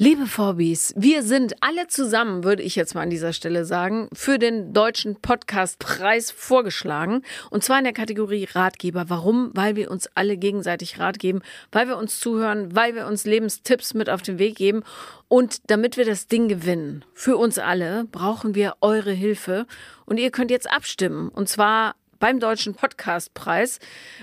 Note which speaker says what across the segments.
Speaker 1: Liebe Vorbis, wir sind alle zusammen, würde ich jetzt mal an dieser Stelle sagen, für den deutschen Podcastpreis vorgeschlagen. Und zwar in der Kategorie Ratgeber. Warum? Weil wir uns alle gegenseitig Rat geben, weil wir uns zuhören, weil wir uns Lebenstipps mit auf den Weg geben. Und damit wir das Ding gewinnen, für uns alle, brauchen wir eure Hilfe. Und ihr könnt jetzt abstimmen. Und zwar beim Deutschen Podcastpreis.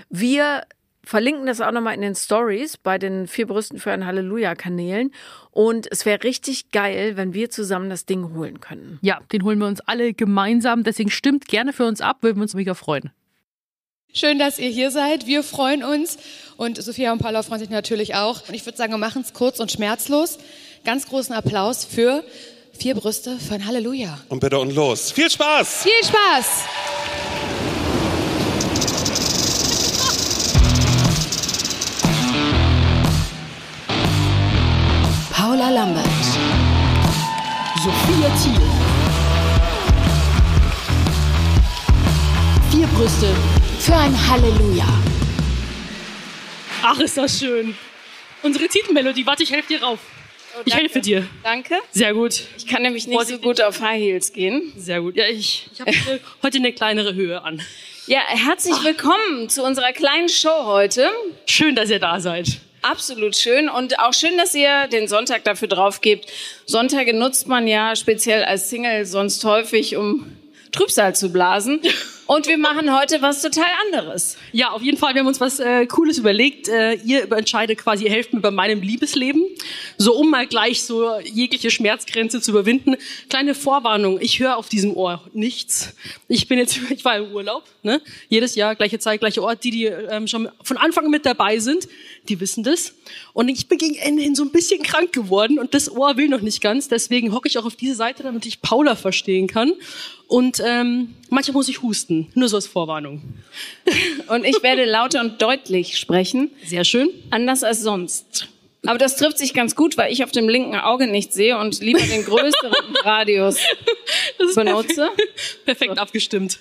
Speaker 1: Wir verlinken das auch nochmal in den Stories bei den vier Brüsten für ein Halleluja-Kanälen. Und es wäre richtig geil, wenn wir zusammen das Ding holen können.
Speaker 2: Ja, den holen wir uns alle gemeinsam. Deswegen stimmt gerne für uns ab, würden wir uns mega freuen.
Speaker 3: Schön, dass ihr hier seid. Wir freuen uns. Und Sophia und Paula freuen sich natürlich auch. Und ich würde sagen, wir machen es kurz und schmerzlos. Ganz großen Applaus für vier Brüste für ein Halleluja.
Speaker 4: Und bitte und los. Viel Spaß!
Speaker 3: Viel Spaß!
Speaker 5: Paula Lambert, Sophia Thiel. Vier Brüste für ein Halleluja.
Speaker 2: Ach, ist das schön. Unsere Titelmelodie, warte, ich helfe dir rauf. ich helfe dir.
Speaker 1: Danke.
Speaker 2: Sehr gut.
Speaker 1: Ich kann nämlich nicht so gut auf High Heels gehen.
Speaker 2: Sehr gut. Ja, ich, ich habe heute eine kleinere Höhe an.
Speaker 1: Ja, herzlich willkommen zu unserer kleinen Show heute.
Speaker 2: Schön, dass ihr da seid.
Speaker 1: Absolut schön und auch schön, dass ihr den Sonntag dafür drauf gebt. Sonntage nutzt man ja speziell als Single sonst häufig, um Trübsal zu blasen. Und wir machen heute was total anderes.
Speaker 2: Ja, auf jeden Fall. Wir haben uns was äh, Cooles überlegt. Äh, ihr entscheidet quasi, ihr helft mir bei meinem Liebesleben. So, um mal gleich so jegliche Schmerzgrenze zu überwinden. Kleine Vorwarnung. Ich höre auf diesem Ohr nichts. Ich bin jetzt, ich war im Urlaub, ne? Jedes Jahr, gleiche Zeit, gleiche Ort. Die, die ähm, schon von Anfang mit dabei sind, die wissen das. Und ich bin gegen Ende hin so ein bisschen krank geworden und das Ohr will noch nicht ganz. Deswegen hocke ich auch auf diese Seite, damit ich Paula verstehen kann. Und ähm, manchmal muss ich husten, nur so als Vorwarnung.
Speaker 1: Und ich werde lauter und deutlich sprechen.
Speaker 2: Sehr schön.
Speaker 1: Anders als sonst. Aber das trifft sich ganz gut, weil ich auf dem linken Auge nicht sehe und lieber den größeren Radius benutze.
Speaker 2: Perfekt, perfekt so. abgestimmt.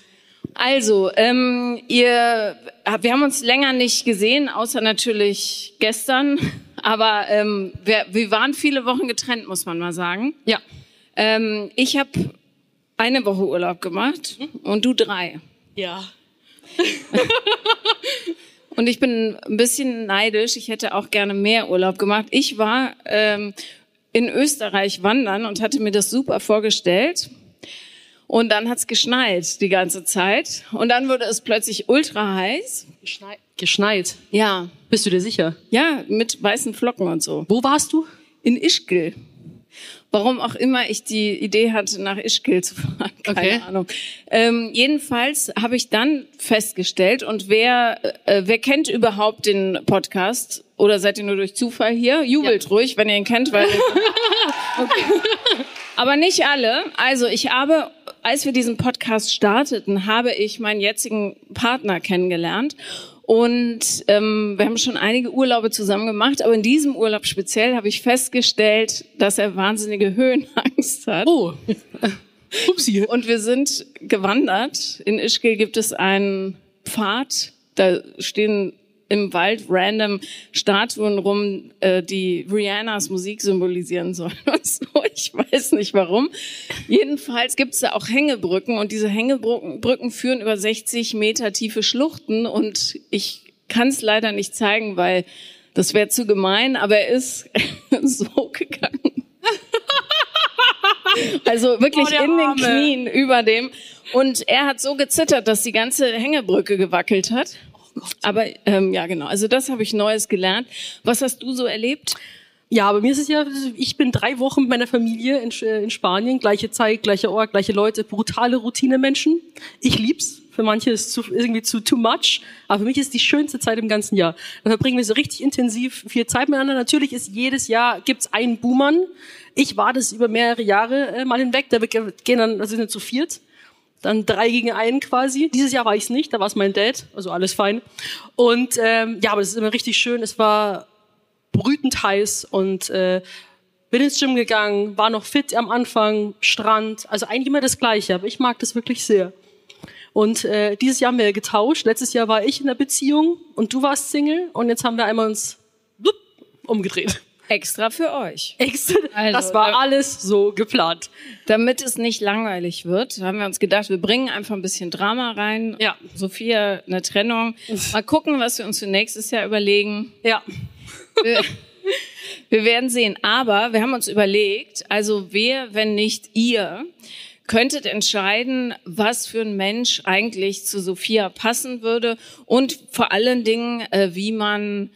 Speaker 1: Also, ähm, ihr, wir haben uns länger nicht gesehen, außer natürlich gestern. Aber ähm, wir, wir waren viele Wochen getrennt, muss man mal sagen.
Speaker 2: Ja.
Speaker 1: Ähm, ich habe eine Woche Urlaub gemacht und du drei.
Speaker 2: Ja.
Speaker 1: und ich bin ein bisschen neidisch. Ich hätte auch gerne mehr Urlaub gemacht. Ich war ähm, in Österreich wandern und hatte mir das super vorgestellt. Und dann hat's geschneit die ganze Zeit. Und dann wurde es plötzlich ultra heiß.
Speaker 2: Geschneit? Geschneit?
Speaker 1: Ja.
Speaker 2: Bist du dir sicher?
Speaker 1: Ja, mit weißen Flocken und so.
Speaker 2: Wo warst du?
Speaker 1: In Ischgl. Warum auch immer ich die Idee hatte, nach Ischgl zu fahren, keine
Speaker 2: Okay.
Speaker 1: Ahnung. Ähm, jedenfalls habe ich dann festgestellt, und wer, äh, wer kennt überhaupt den Podcast? Oder seid ihr nur durch Zufall hier? Jubelt ruhig, wenn ihr ihn kennt, weil okay. Aber nicht alle. Also ich habe, als wir diesen Podcast starteten, habe ich meinen jetzigen Partner kennengelernt. Und ähm, wir haben schon einige Urlaube zusammen gemacht, aber in diesem Urlaub speziell habe ich festgestellt, dass er wahnsinnige Höhenangst hat.
Speaker 2: Oh. Upsi.
Speaker 1: Und wir sind gewandert. In Ischgl gibt es einen Pfad. Da stehen im Wald random Statuen rum, äh, die Rihannas Musik symbolisieren sollen und so. Ich weiß nicht warum. Jedenfalls gibt es da auch Hängebrücken und diese Hängebrücken Brücken führen über 60 Meter tiefe Schluchten und ich kann es leider nicht zeigen, weil das wäre zu gemein, aber er ist so gegangen. Also wirklich
Speaker 2: Oh,
Speaker 1: in den. Knien über dem. Und er hat so gezittert, dass die ganze Hängebrücke gewackelt hat. Aber ähm, ja, genau. Also das habe ich Neues gelernt. Was hast du so erlebt?
Speaker 2: Ja, aber mir ist es ja, ich bin drei Wochen mit meiner Familie in, äh, in Spanien, gleiche Zeit, gleicher Ort, gleiche Leute, brutale Routine-Menschen. Ich lieb's. Für manche ist es zu, irgendwie zu too much, aber für mich ist es die schönste Zeit im ganzen Jahr. Da verbringen wir so richtig intensiv viel Zeit miteinander. Natürlich ist jedes Jahr gibt's einen Buhmann. Ich war das über mehrere Jahre äh, mal hinweg. Da wir gehen dann, da sind wir zu viert dann drei gegen einen quasi. Dieses Jahr war ich es nicht, da war es mein Dad, also alles fein. Und ähm, ja, aber das ist immer richtig schön. Es war brütend heiß und äh, bin ins Gym gegangen, war noch fit am Anfang, Strand, also eigentlich immer das Gleiche, aber ich mag das wirklich sehr. Und äh, dieses Jahr haben wir getauscht. Letztes Jahr war ich in der Beziehung und du warst Single und jetzt haben wir einmal uns umgedreht.
Speaker 1: Extra für euch.
Speaker 2: Extra,
Speaker 1: Also,
Speaker 2: das war
Speaker 1: da-
Speaker 2: alles so geplant.
Speaker 1: Damit es nicht langweilig wird, haben wir uns gedacht, wir bringen einfach ein bisschen Drama rein.
Speaker 2: Ja.
Speaker 1: Sophia, eine Trennung. Mal gucken, was wir uns für nächstes Jahr überlegen.
Speaker 2: Ja.
Speaker 1: Wir, wir werden sehen. Aber wir haben uns überlegt, also wer, wenn nicht ihr, könntet entscheiden, was für ein Mensch eigentlich zu Sophia passen würde und vor allen Dingen, äh, wie man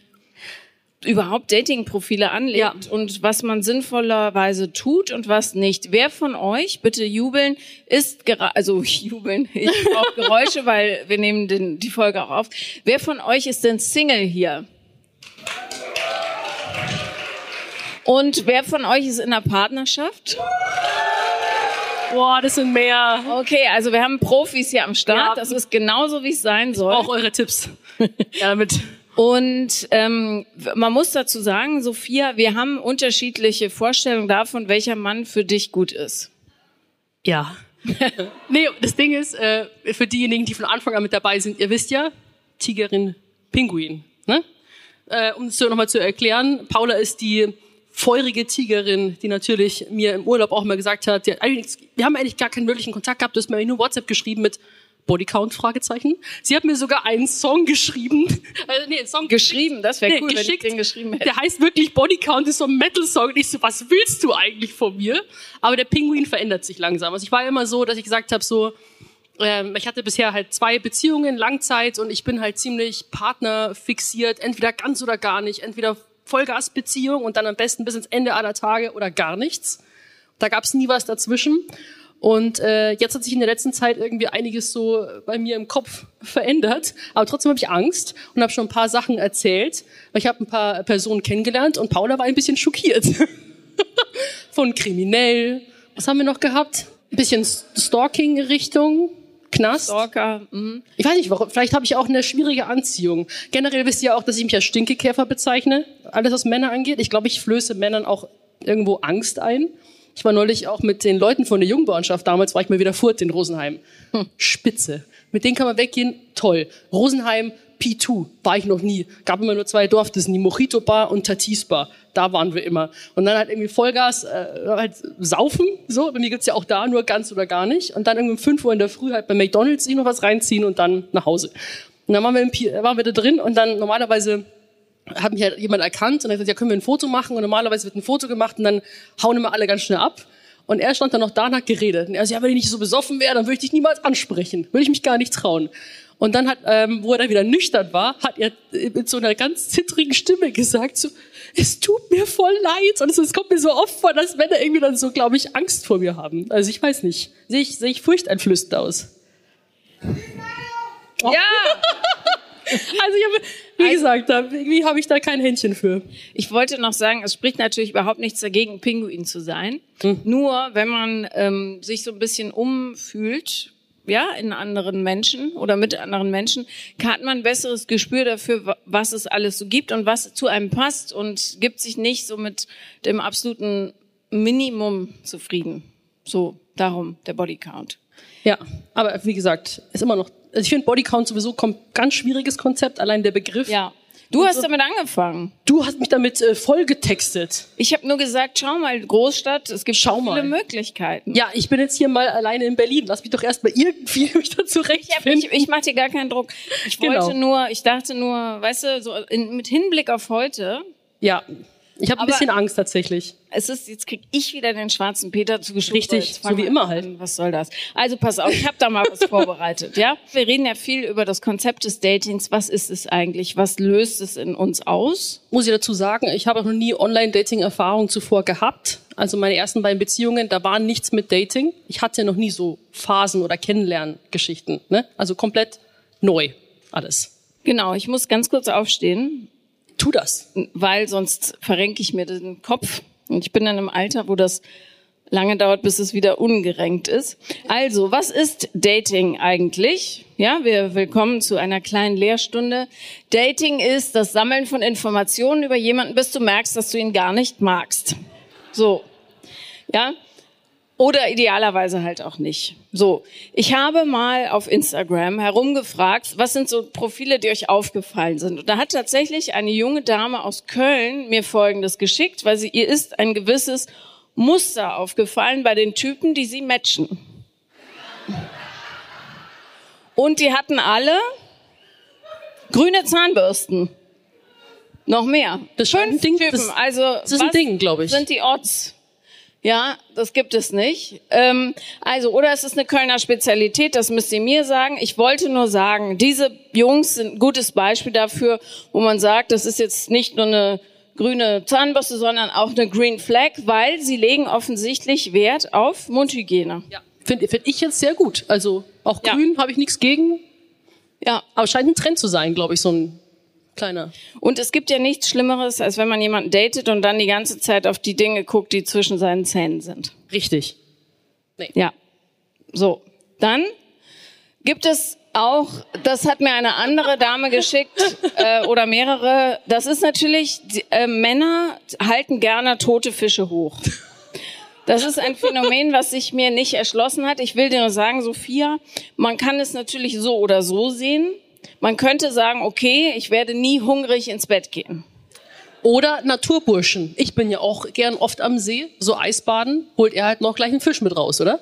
Speaker 1: überhaupt Datingprofile anlegt
Speaker 2: Ja.
Speaker 1: und was man sinnvollerweise tut und was nicht. Wer von euch, bitte jubeln, ist gerade, also jubeln, ich brauche Geräusche, weil wir nehmen den, die Folge auch auf. Wer von euch ist denn Single hier? Und wer von euch ist in einer Partnerschaft?
Speaker 2: Boah, das sind mehr.
Speaker 1: Okay, also wir haben Profis hier am Start.
Speaker 2: Ja.
Speaker 1: Das ist genauso, wie es sein soll.
Speaker 2: Auch eure Tipps. ja, damit.
Speaker 1: Und ähm, man muss dazu sagen, Sophia, wir haben unterschiedliche Vorstellungen davon, welcher Mann für dich gut ist.
Speaker 2: Ja. nee, das Ding ist, äh, für diejenigen, die von Anfang an mit dabei sind, ihr wisst ja, Tigerin, Pinguin. Ne? Äh, um es nochmal zu erklären, Paula ist die feurige Tigerin, die natürlich mir im Urlaub auch mal gesagt hat, die wir haben eigentlich gar keinen wirklichen Kontakt gehabt, du hast mir nur WhatsApp geschrieben mit Bodycount, Fragezeichen. Sie hat mir sogar einen Song geschrieben. Also, nee, einen Song
Speaker 1: Geschrieben, das wäre
Speaker 2: Nee,
Speaker 1: cool, wenn ich
Speaker 2: geschickt.
Speaker 1: den geschrieben hätte.
Speaker 2: Der heißt wirklich Bodycount, ist so ein Metal-Song. Und ich so, was willst du eigentlich von mir? Aber der Pinguin verändert sich langsam. Also ich war immer so, dass ich gesagt habe, so, ähm, ich hatte bisher halt zwei Beziehungen, Langzeit, und ich bin halt ziemlich partnerfixiert, entweder ganz oder gar nicht, entweder Vollgasbeziehung und dann am besten bis ins Ende aller Tage oder gar nichts. Da gab's nie was dazwischen. Und äh, jetzt hat sich in der letzten Zeit irgendwie einiges so bei mir im Kopf verändert. Aber trotzdem habe ich Angst und habe schon ein paar Sachen erzählt. Weil ich habe ein paar Personen kennengelernt und Paula war ein bisschen schockiert. Von kriminell. Was haben wir noch gehabt? Ein bisschen Stalking-Richtung. Knast.
Speaker 1: Stalker. Mhm.
Speaker 2: Ich weiß nicht, warum. Vielleicht habe ich auch eine schwierige Anziehung. Generell wisst ihr auch, dass ich mich als Stinkekäfer bezeichne. Alles, was Männer angeht. Ich glaube, ich flöße Männern auch irgendwo Angst ein. Ich war neulich auch mit den Leuten von der Jungbauernschaft. Damals war ich mal wieder furt in Rosenheim. Spitze. Mit denen kann man weggehen. Toll. Rosenheim, P2. War ich noch nie. Gab immer nur zwei Dorfdissen. Die Mojito Bar und Tatis Bar. Da waren wir immer. Und dann halt irgendwie Vollgas, äh, halt saufen. So. Bei mir gibt's ja auch da nur ganz oder gar nicht. Und dann irgendwie um 5 Uhr in der Früh halt bei McDonalds sich noch was reinziehen und dann nach Hause. Und dann waren wir, im, Pi- waren wir da drin und dann normalerweise hat mich halt jemand erkannt und hat gesagt, ja, können wir ein Foto machen? Und normalerweise wird ein Foto gemacht und dann hauen immer alle ganz schnell ab. Und er stand dann noch da und hat geredet. Und er so, ja, wenn ich nicht so besoffen wäre, dann würde ich dich niemals ansprechen. Würde ich mich gar nicht trauen. Und dann hat, ähm, wo er dann wieder nüchtern war, hat er mit so einer ganz zittrigen Stimme gesagt, so, es tut mir voll leid. Und es, es kommt mir so oft vor, dass Männer irgendwie dann so, glaube ich, Angst vor mir haben. Also ich weiß nicht. Sehe ich, sehe ich furchteinflößend aus?
Speaker 1: Ja,
Speaker 2: Also ich habe, wie gesagt, da, irgendwie habe ich da kein Händchen für.
Speaker 1: ich wollte noch sagen, es spricht natürlich überhaupt nichts dagegen, Pinguin zu sein.
Speaker 2: Hm.
Speaker 1: Nur wenn man ähm, sich so ein bisschen umfühlt, ja, in anderen Menschen oder mit anderen Menschen, hat man ein besseres Gespür dafür, wa- was es alles so gibt und was zu einem passt und gibt sich nicht so mit dem absoluten Minimum zufrieden. So, darum der Bodycount.
Speaker 2: Ja, aber wie gesagt, ist immer noch. Also ich finde Bodycount sowieso kom ganz schwieriges Konzept, allein der Begriff.
Speaker 1: Ja. Du hast damit angefangen.
Speaker 2: Du hast mich damit äh, voll getextet.
Speaker 1: Ich habe nur gesagt, schau mal, Großstadt, es gibt
Speaker 2: Schau
Speaker 1: viele
Speaker 2: mal.
Speaker 1: Möglichkeiten.
Speaker 2: Ja, ich bin jetzt hier mal alleine in Berlin. Lass mich doch erst mal irgendwie mich da
Speaker 1: Ich, hab-
Speaker 2: zurechtfinden.
Speaker 1: ich, ich mache dir gar keinen Druck. Ich
Speaker 2: Genau.
Speaker 1: wollte nur, ich dachte nur, weißt du, so in, mit Hinblick auf heute,
Speaker 2: ja, ich habe ein bisschen Angst tatsächlich.
Speaker 1: es ist, jetzt krieg ich wieder den schwarzen Peter zugeschoben.
Speaker 2: Richtig, so wie immer
Speaker 1: an.
Speaker 2: halt.
Speaker 1: Was soll das? Also pass auf, ich habe da mal was vorbereitet, ja? Wir reden ja viel über das Konzept des Datings. Was ist es eigentlich? Was löst es in uns aus?
Speaker 2: Muss ich dazu sagen, ich habe auch noch nie Online-Dating-Erfahrung zuvor gehabt. Also meine ersten beiden Beziehungen, da war nichts mit Dating. Ich hatte noch nie so Phasen oder Kennenlerngeschichten. Ne? Also komplett neu alles.
Speaker 1: Genau, ich muss ganz kurz aufstehen.
Speaker 2: Tu das.
Speaker 1: weil sonst verrenke ich mir den Kopf. Und ich bin dann im Alter, wo das lange dauert, bis es wieder ungerenkt ist. Also, was ist Dating eigentlich? Ja, wir willkommen zu einer kleinen Lehrstunde. Dating ist das Sammeln von Informationen über jemanden, bis du merkst, dass du ihn gar nicht magst. So. Ja. Oder idealerweise halt auch nicht. So, ich habe mal auf Instagram herumgefragt, was sind so Profile, die euch aufgefallen sind. Und da hat tatsächlich eine junge Dame aus Köln mir Folgendes geschickt, weil sie ihr ist ein gewisses Muster aufgefallen bei den Typen, die sie matchen. Und die hatten alle grüne Zahnbürsten. Noch mehr.
Speaker 2: Das ein
Speaker 1: Fünf
Speaker 2: Ding-
Speaker 1: Typen.
Speaker 2: das-
Speaker 1: also
Speaker 2: das ist ein Ding, glaub ich.
Speaker 1: Sind die Odds? Ja, das gibt es nicht. Ähm, also, oder es ist eine Kölner Spezialität, das müsst ihr mir sagen. Ich wollte nur sagen, diese Jungs sind ein gutes Beispiel dafür, wo man sagt, das ist jetzt nicht nur eine grüne Zahnbürste, sondern auch eine Green Flag, weil sie legen offensichtlich Wert auf Mundhygiene.
Speaker 2: Ja. Finde find ich jetzt sehr gut. Also auch
Speaker 1: Ja.
Speaker 2: grün habe ich nichts gegen,
Speaker 1: Ja.
Speaker 2: aber scheint ein Trend zu sein, glaube ich, so ein kleiner.
Speaker 1: Und es gibt ja nichts Schlimmeres, als wenn man jemanden datet und dann die ganze Zeit auf die Dinge guckt, die zwischen seinen Zähnen sind.
Speaker 2: Richtig.
Speaker 1: Ja. So. Dann gibt es auch, das hat mir eine andere Dame geschickt äh, oder mehrere. Das ist natürlich, die, äh, Männer halten gerne tote Fische hoch. Das ist ein Phänomen, was sich mir nicht erschlossen hat. Ich will dir nur sagen, Sophia, man kann es natürlich so oder so sehen. Man könnte sagen, okay, ich werde nie hungrig ins Bett gehen.
Speaker 2: Oder Naturburschen. Ich bin ja auch gern oft am See, so Eisbaden, holt er halt noch gleich einen Fisch mit raus, oder?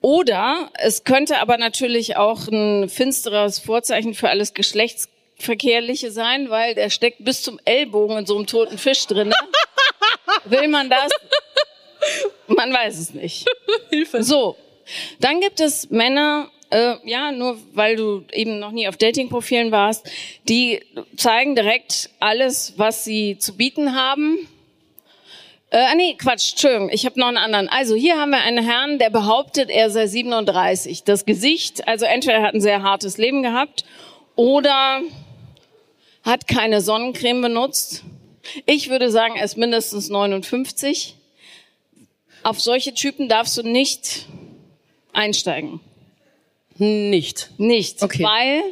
Speaker 1: Oder es könnte aber natürlich auch ein finsteres Vorzeichen für alles Geschlechtsverkehrliche sein, weil der steckt bis zum Ellbogen in so einem toten Fisch drin. Will man das? Man weiß es nicht.
Speaker 2: Hilfe.
Speaker 1: So, dann gibt es Männer, äh, ja, nur weil du eben noch nie auf Datingprofilen warst, die zeigen direkt alles, was sie zu bieten haben. Äh, ah, nee, Quatsch, Entschuldigung, ich habe noch einen anderen. Also hier haben wir einen Herrn, der behauptet, er sei 37. Das Gesicht, also entweder er hat ein sehr hartes Leben gehabt oder hat keine Sonnencreme benutzt. Ich würde sagen, er ist mindestens 59. Auf solche Typen darfst du nicht einsteigen.
Speaker 2: Nicht.
Speaker 1: Nicht,
Speaker 2: Okay.
Speaker 1: weil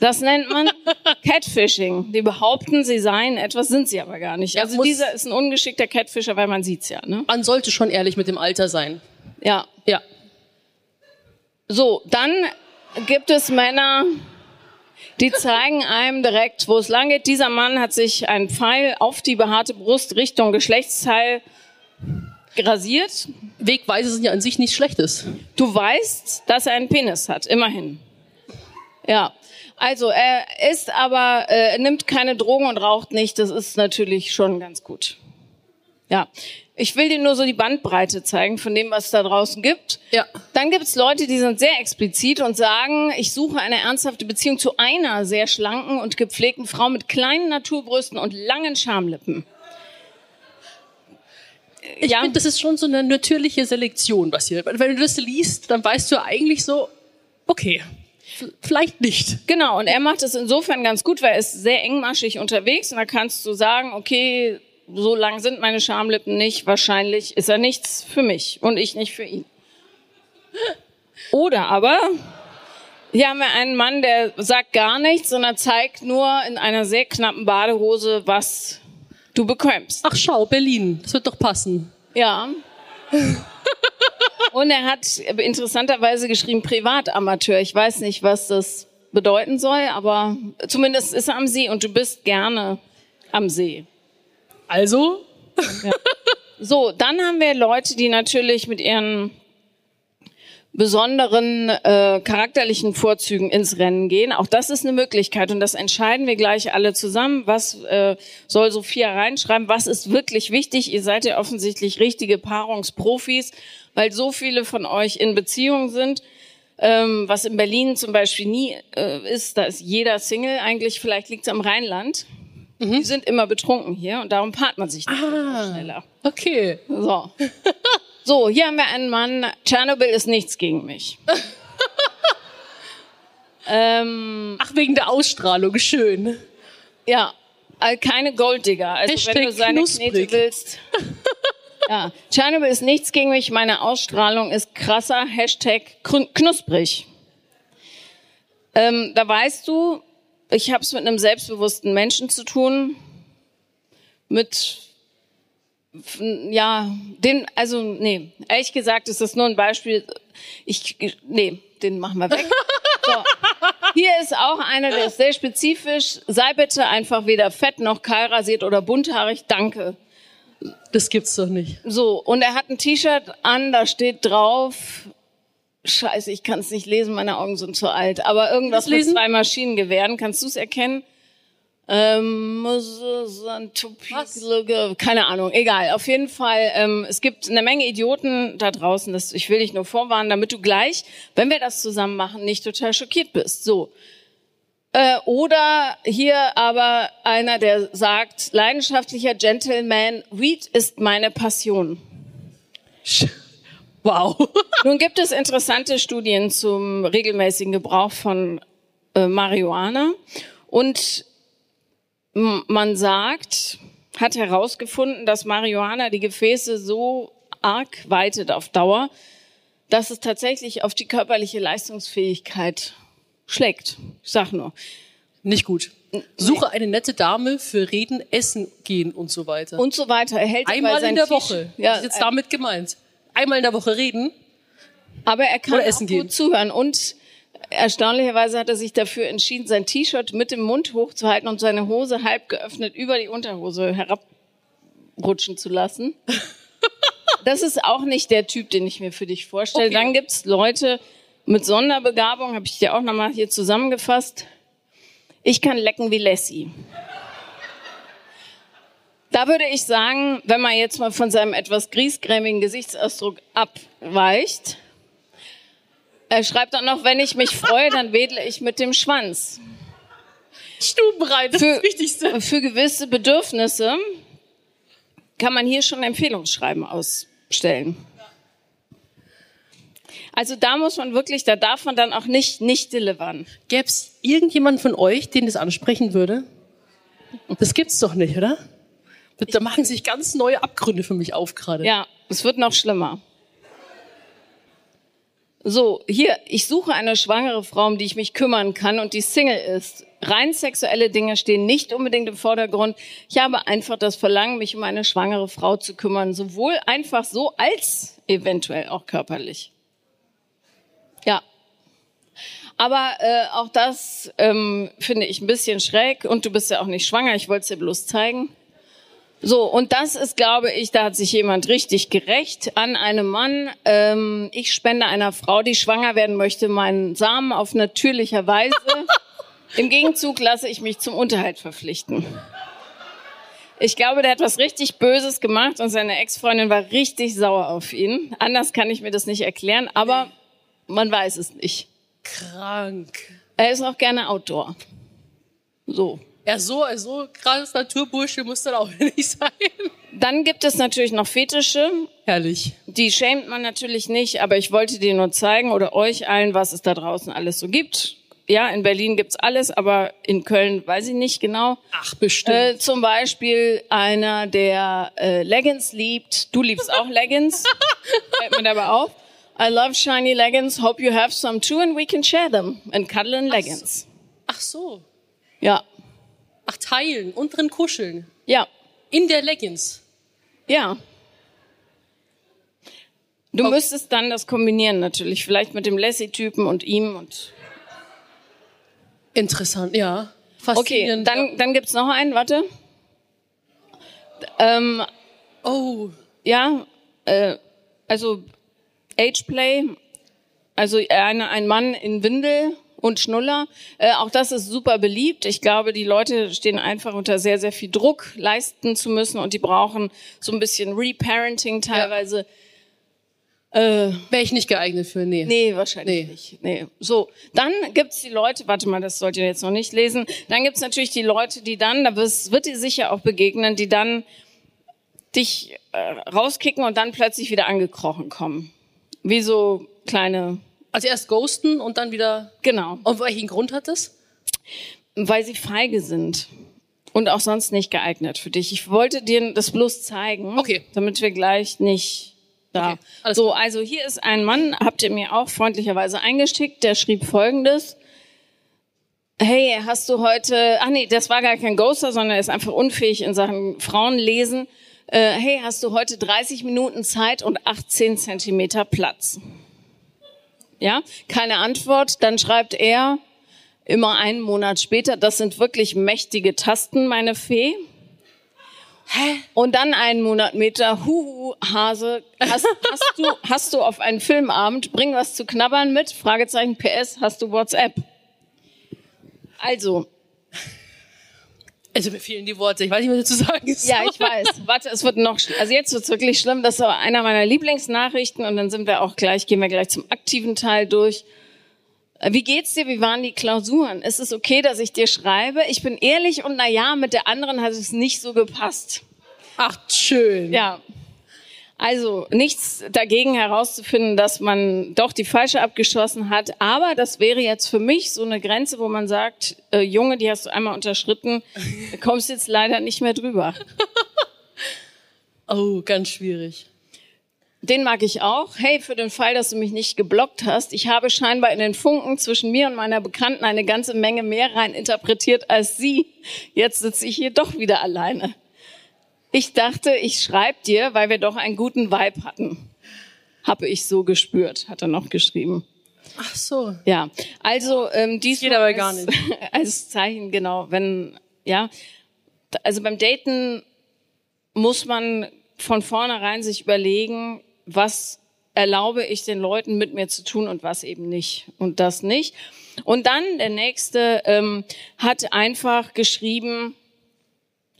Speaker 1: das nennt man Catfishing. Die behaupten, sie seien etwas, sind sie aber gar nicht.
Speaker 2: Ja,
Speaker 1: also
Speaker 2: muss-
Speaker 1: dieser ist ein ungeschickter Catfisher, weil man sieht's ja. Ne?
Speaker 2: Man sollte schon ehrlich mit dem Alter sein.
Speaker 1: Ja.
Speaker 2: Ja.
Speaker 1: So, dann gibt es Männer, die zeigen einem direkt, wo es lang geht. Dieser Mann hat sich einen Pfeil auf die behaarte Brust Richtung Geschlechtsteil rasiert.
Speaker 2: Wegweise sind ja an sich nichts Schlechtes.
Speaker 1: Du weißt, dass er einen Penis hat, immerhin. Ja. Also er ist aber, äh, er nimmt keine Drogen und raucht nicht. Das ist natürlich schon ganz gut. Ja. Ich will dir nur so die Bandbreite zeigen von dem, was es da draußen gibt.
Speaker 2: Ja.
Speaker 1: Dann gibt es Leute, die sind sehr explizit und sagen, ich suche eine ernsthafte Beziehung zu einer sehr schlanken und gepflegten Frau mit kleinen Naturbrüsten und langen Schamlippen.
Speaker 2: Ich
Speaker 1: Ja.
Speaker 2: finde, das ist schon so eine natürliche Selektion, was hier. Wenn du das liest, dann weißt du eigentlich so, okay, vielleicht nicht.
Speaker 1: Genau, und er macht es insofern ganz gut, weil er ist sehr engmaschig unterwegs und da kannst du sagen, okay, so lang sind meine Schamlippen nicht, wahrscheinlich ist er nichts für mich und ich nicht für ihn. Oder aber, hier haben wir einen Mann, der sagt gar nichts, sondern zeigt nur in einer sehr knappen Badehose, was du bekommst.
Speaker 2: Ach schau, Berlin, das wird doch passen.
Speaker 1: Ja. Und er hat interessanterweise geschrieben Privatamateur. Ich weiß nicht, was das bedeuten soll, aber zumindest ist er am See und du bist gerne am See.
Speaker 2: Also,
Speaker 1: So, dann haben wir Leute, die natürlich mit ihren besonderen äh, charakterlichen Vorzügen ins Rennen gehen. Auch das ist eine Möglichkeit und das entscheiden wir gleich alle zusammen. Was äh, soll Sophia reinschreiben? Was ist wirklich wichtig? Ihr seid ja offensichtlich richtige Paarungsprofis, weil so viele von euch in Beziehung sind. Ähm, was in Berlin zum Beispiel nie äh, ist, da ist jeder Single eigentlich, vielleicht liegt es am Rheinland. Die sind immer betrunken hier und darum paart man sich nicht schneller.
Speaker 2: okay.
Speaker 1: So. So, hier haben wir einen Mann. Tschernobyl ist nichts gegen mich. ähm,
Speaker 2: Ach, wegen der Ausstrahlung, schön.
Speaker 1: ja, äh, keine Golddigger. Also
Speaker 2: Hashtag
Speaker 1: wenn du seine
Speaker 2: knusprig.
Speaker 1: Knete willst. Ja, Tschernobyl ist nichts gegen mich. Meine Ausstrahlung ist krasser. Hashtag knusprig. Ähm, da weißt du, ich habe es mit einem selbstbewussten Menschen zu tun, mit ja, den, also nee, ehrlich gesagt ist das nur ein Beispiel. Ich, nee, den machen wir weg. So. Hier ist auch einer, der ist sehr spezifisch. Sei bitte einfach weder fett noch kahlrasiert oder bunthaarig. Danke.
Speaker 2: Das gibt's doch nicht.
Speaker 1: So, und er hat ein T-Shirt an, da steht drauf, scheiße, ich kann es nicht lesen, meine Augen sind zu alt, aber irgendwas mit zwei Maschinengewehren, kannst du es erkennen? Ähm, keine Ahnung, egal. Auf jeden Fall, ähm, es gibt eine Menge Idioten da draußen, das, ich will dich nur vorwarnen, damit du gleich, wenn wir das zusammen machen, nicht total schockiert bist. So. Äh, oder hier aber einer, der sagt, leidenschaftlicher Gentleman, Weed ist meine Passion.
Speaker 2: Wow.
Speaker 1: Nun gibt es interessante Studien zum regelmäßigen Gebrauch von äh, Marihuana und man sagt, hat herausgefunden, dass Marihuana die Gefäße so arg weitet auf Dauer, dass es tatsächlich auf die körperliche Leistungsfähigkeit schlägt. Ich sag nur.
Speaker 2: Nicht gut. Suche eine nette Dame für Reden, Essen, Gehen und so weiter.
Speaker 1: Und so weiter. Er hält
Speaker 2: Einmal in der
Speaker 1: T-Shirt-
Speaker 2: Woche.
Speaker 1: Ja,
Speaker 2: Was ist jetzt damit gemeint? Einmal in der Woche reden?
Speaker 1: Aber er kann auch gut
Speaker 2: gehen.
Speaker 1: zuhören. Und erstaunlicherweise hat er sich dafür entschieden, sein T-Shirt mit dem Mund hochzuhalten und seine Hose halb geöffnet über die Unterhose herabrutschen zu lassen. Das ist auch nicht der Typ, den ich mir für dich vorstelle.
Speaker 2: Okay.
Speaker 1: Dann gibt's Leute mit Sonderbegabung, habe ich dir auch nochmal hier zusammengefasst. Ich kann lecken wie Lassie. Da würde ich sagen, wenn man jetzt mal von seinem etwas griesgrämigen Gesichtsausdruck abweicht, er schreibt dann noch, wenn ich mich freue, dann wedle ich mit dem Schwanz.
Speaker 2: Stubenrein, das ist
Speaker 1: Für,
Speaker 2: das Wichtigste.
Speaker 1: für gewisse Bedürfnisse kann man hier schon Empfehlungsschreiben ausstellen. Also da muss man wirklich, da darf man dann auch nicht nicht delivern.
Speaker 2: Gäb's irgendjemanden von euch, den das ansprechen würde? Das gibt's doch nicht, oder? Da machen sich ganz neue Abgründe für mich auf gerade.
Speaker 1: Ja, es wird noch schlimmer. So, hier, ich suche eine schwangere Frau, um die ich mich kümmern kann und die Single ist. Rein sexuelle Dinge stehen nicht unbedingt im Vordergrund. Ich habe einfach das Verlangen, mich um eine schwangere Frau zu kümmern, sowohl einfach so als eventuell auch körperlich. Ja. Aber äh, auch das ähm, finde ich ein bisschen schräg und du bist ja auch nicht schwanger, ich wollte es dir bloß zeigen. So, und das ist, glaube ich, da hat sich jemand richtig gerecht an einem Mann. Ähm, ich spende einer Frau, die schwanger werden möchte, meinen Samen auf natürlicher Weise. Im Gegenzug lasse ich mich zum Unterhalt verpflichten. Ich glaube, der hat was richtig Böses gemacht und seine Ex-Freundin war richtig sauer auf ihn. Anders kann ich mir das nicht erklären, aber man weiß es nicht.
Speaker 2: Krank.
Speaker 1: Er ist auch gerne Outdoor. So.
Speaker 2: Ja, so, so krasses Naturbursche muss dann auch nicht sein.
Speaker 1: Dann gibt es natürlich noch Fetische.
Speaker 2: Herrlich.
Speaker 1: Die schämt man natürlich nicht, aber ich wollte dir nur zeigen oder euch allen, was es da draußen alles so gibt. Ja, in Berlin gibt's alles, aber in Köln weiß ich nicht genau.
Speaker 2: Ach, bestimmt.
Speaker 1: Äh, zum Beispiel einer, der äh, Leggings liebt. Du liebst auch Leggings. Fällt mir dabei auf. I love shiny leggings. Hope you have some too and we can share them. And cuddle in leggings.
Speaker 2: Ach so.
Speaker 1: Ja,
Speaker 2: Ach, teilen und drin kuscheln.
Speaker 1: ja,
Speaker 2: In der Leggings.
Speaker 1: ja. Du müsstest dann das kombinieren natürlich. Vielleicht mit dem Lassie-Typen und ihm und
Speaker 2: Interessant, ja.
Speaker 1: Okay,
Speaker 2: Faszinierend.
Speaker 1: dann, dann gibt's noch einen, warte. Ähm,
Speaker 2: Oh,
Speaker 1: ja, äh, also Ageplay, also eine, ein Mann in Windel und Schnuller. Äh, auch das ist super beliebt. Ich glaube, die Leute stehen einfach unter sehr, sehr viel Druck leisten zu müssen und die brauchen so ein bisschen Reparenting teilweise. Äh,
Speaker 2: wäre ich nicht geeignet für, nee.
Speaker 1: Nee, wahrscheinlich
Speaker 2: Nee.
Speaker 1: nicht. Nee. So, dann gibt's die Leute, warte mal, das sollt ihr jetzt noch nicht lesen. Dann gibt's natürlich die Leute, die dann, da wird dir sicher auch begegnen, die dann dich äh, rauskicken und dann plötzlich wieder angekrochen kommen. Wie so kleine,
Speaker 2: Also erst ghosten und dann wieder.
Speaker 1: genau,
Speaker 2: Und welchen Grund hat das?
Speaker 1: weil sie feige sind und auch sonst nicht geeignet für dich. Ich wollte dir das bloß zeigen,
Speaker 2: Okay.
Speaker 1: damit wir gleich nicht da.
Speaker 2: Okay,
Speaker 1: so, also hier ist ein Mann, habt ihr mir auch freundlicherweise eingeschickt, der schrieb folgendes. Hey, hast du heute, ach nee, das war gar kein Ghoster, sondern er ist einfach unfähig in Sachen Frauenlesen. Äh, hey, hast du heute 30 Minuten Zeit und 18 Zentimeter Platz? Ja, keine Antwort. Dann schreibt er immer einen Monat später, das sind wirklich mächtige Tasten, meine Fee. Hä? Und dann einen Monat später, huhu, Hase, hast, hast, du, hast du auf einen Filmabend, bring was zu knabbern mit, Fragezeichen PS, hast du WhatsApp? Also,
Speaker 2: Also mir fehlen die Worte. Ich weiß nicht, was dazu sagen ist.
Speaker 1: Ja, ich weiß. Warte, es wird noch, also jetzt wird's wirklich schlimm. Das ist aber einer meiner Lieblingsnachrichten und dann sind wir auch gleich, gehen wir gleich zum aktiven Teil durch. Äh, Wie geht's dir? Wie waren die Klausuren? Ist es okay, dass ich dir schreibe? Ich bin ehrlich und na ja, mit der anderen hat es nicht so gepasst.
Speaker 2: Ach, schön.
Speaker 1: Ja. Also nichts dagegen herauszufinden, dass man doch die falsche abgeschossen hat. Aber das wäre jetzt für mich so eine Grenze, wo man sagt, äh, Junge, die hast du einmal unterschritten, kommst jetzt leider nicht mehr drüber.
Speaker 2: Oh, ganz schwierig.
Speaker 1: Den mag ich auch. Hey, für den Fall, dass du mich nicht geblockt hast, ich habe scheinbar in den Funken zwischen mir und meiner Bekannten eine ganze Menge mehr rein interpretiert als sie. Jetzt sitze ich hier doch wieder alleine. Ich dachte, ich schreibe dir, weil wir doch einen guten Vibe hatten. Habe ich so gespürt, hat er noch geschrieben.
Speaker 2: Ach so.
Speaker 1: Ja, also ähm, dies
Speaker 2: Geht aber gar nicht.
Speaker 1: als Zeichen, genau, wenn, ja, also beim Daten muss man von vornherein sich überlegen, was erlaube ich den Leuten mit mir zu tun und was eben nicht und das nicht. Und dann der nächste ähm, hat einfach geschrieben,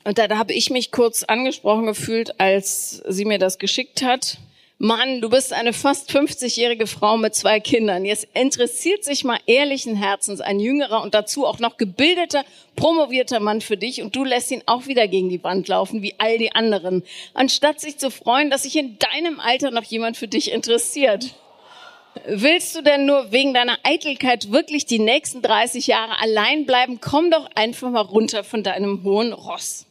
Speaker 1: und da, habe ich mich kurz angesprochen gefühlt, als sie mir das geschickt hat. Mann, du bist eine fast 50-jährige Frau mit zwei Kindern. Jetzt interessiert sich mal ehrlichen Herzens ein jüngerer und dazu auch noch gebildeter, promovierter Mann für dich und du lässt ihn auch wieder gegen die Wand laufen, wie all die anderen. Anstatt sich zu freuen, dass sich in deinem Alter noch jemand für dich interessiert. Willst du denn nur wegen deiner Eitelkeit wirklich die nächsten 30 Jahre allein bleiben? Komm doch einfach mal runter von deinem hohen Ross.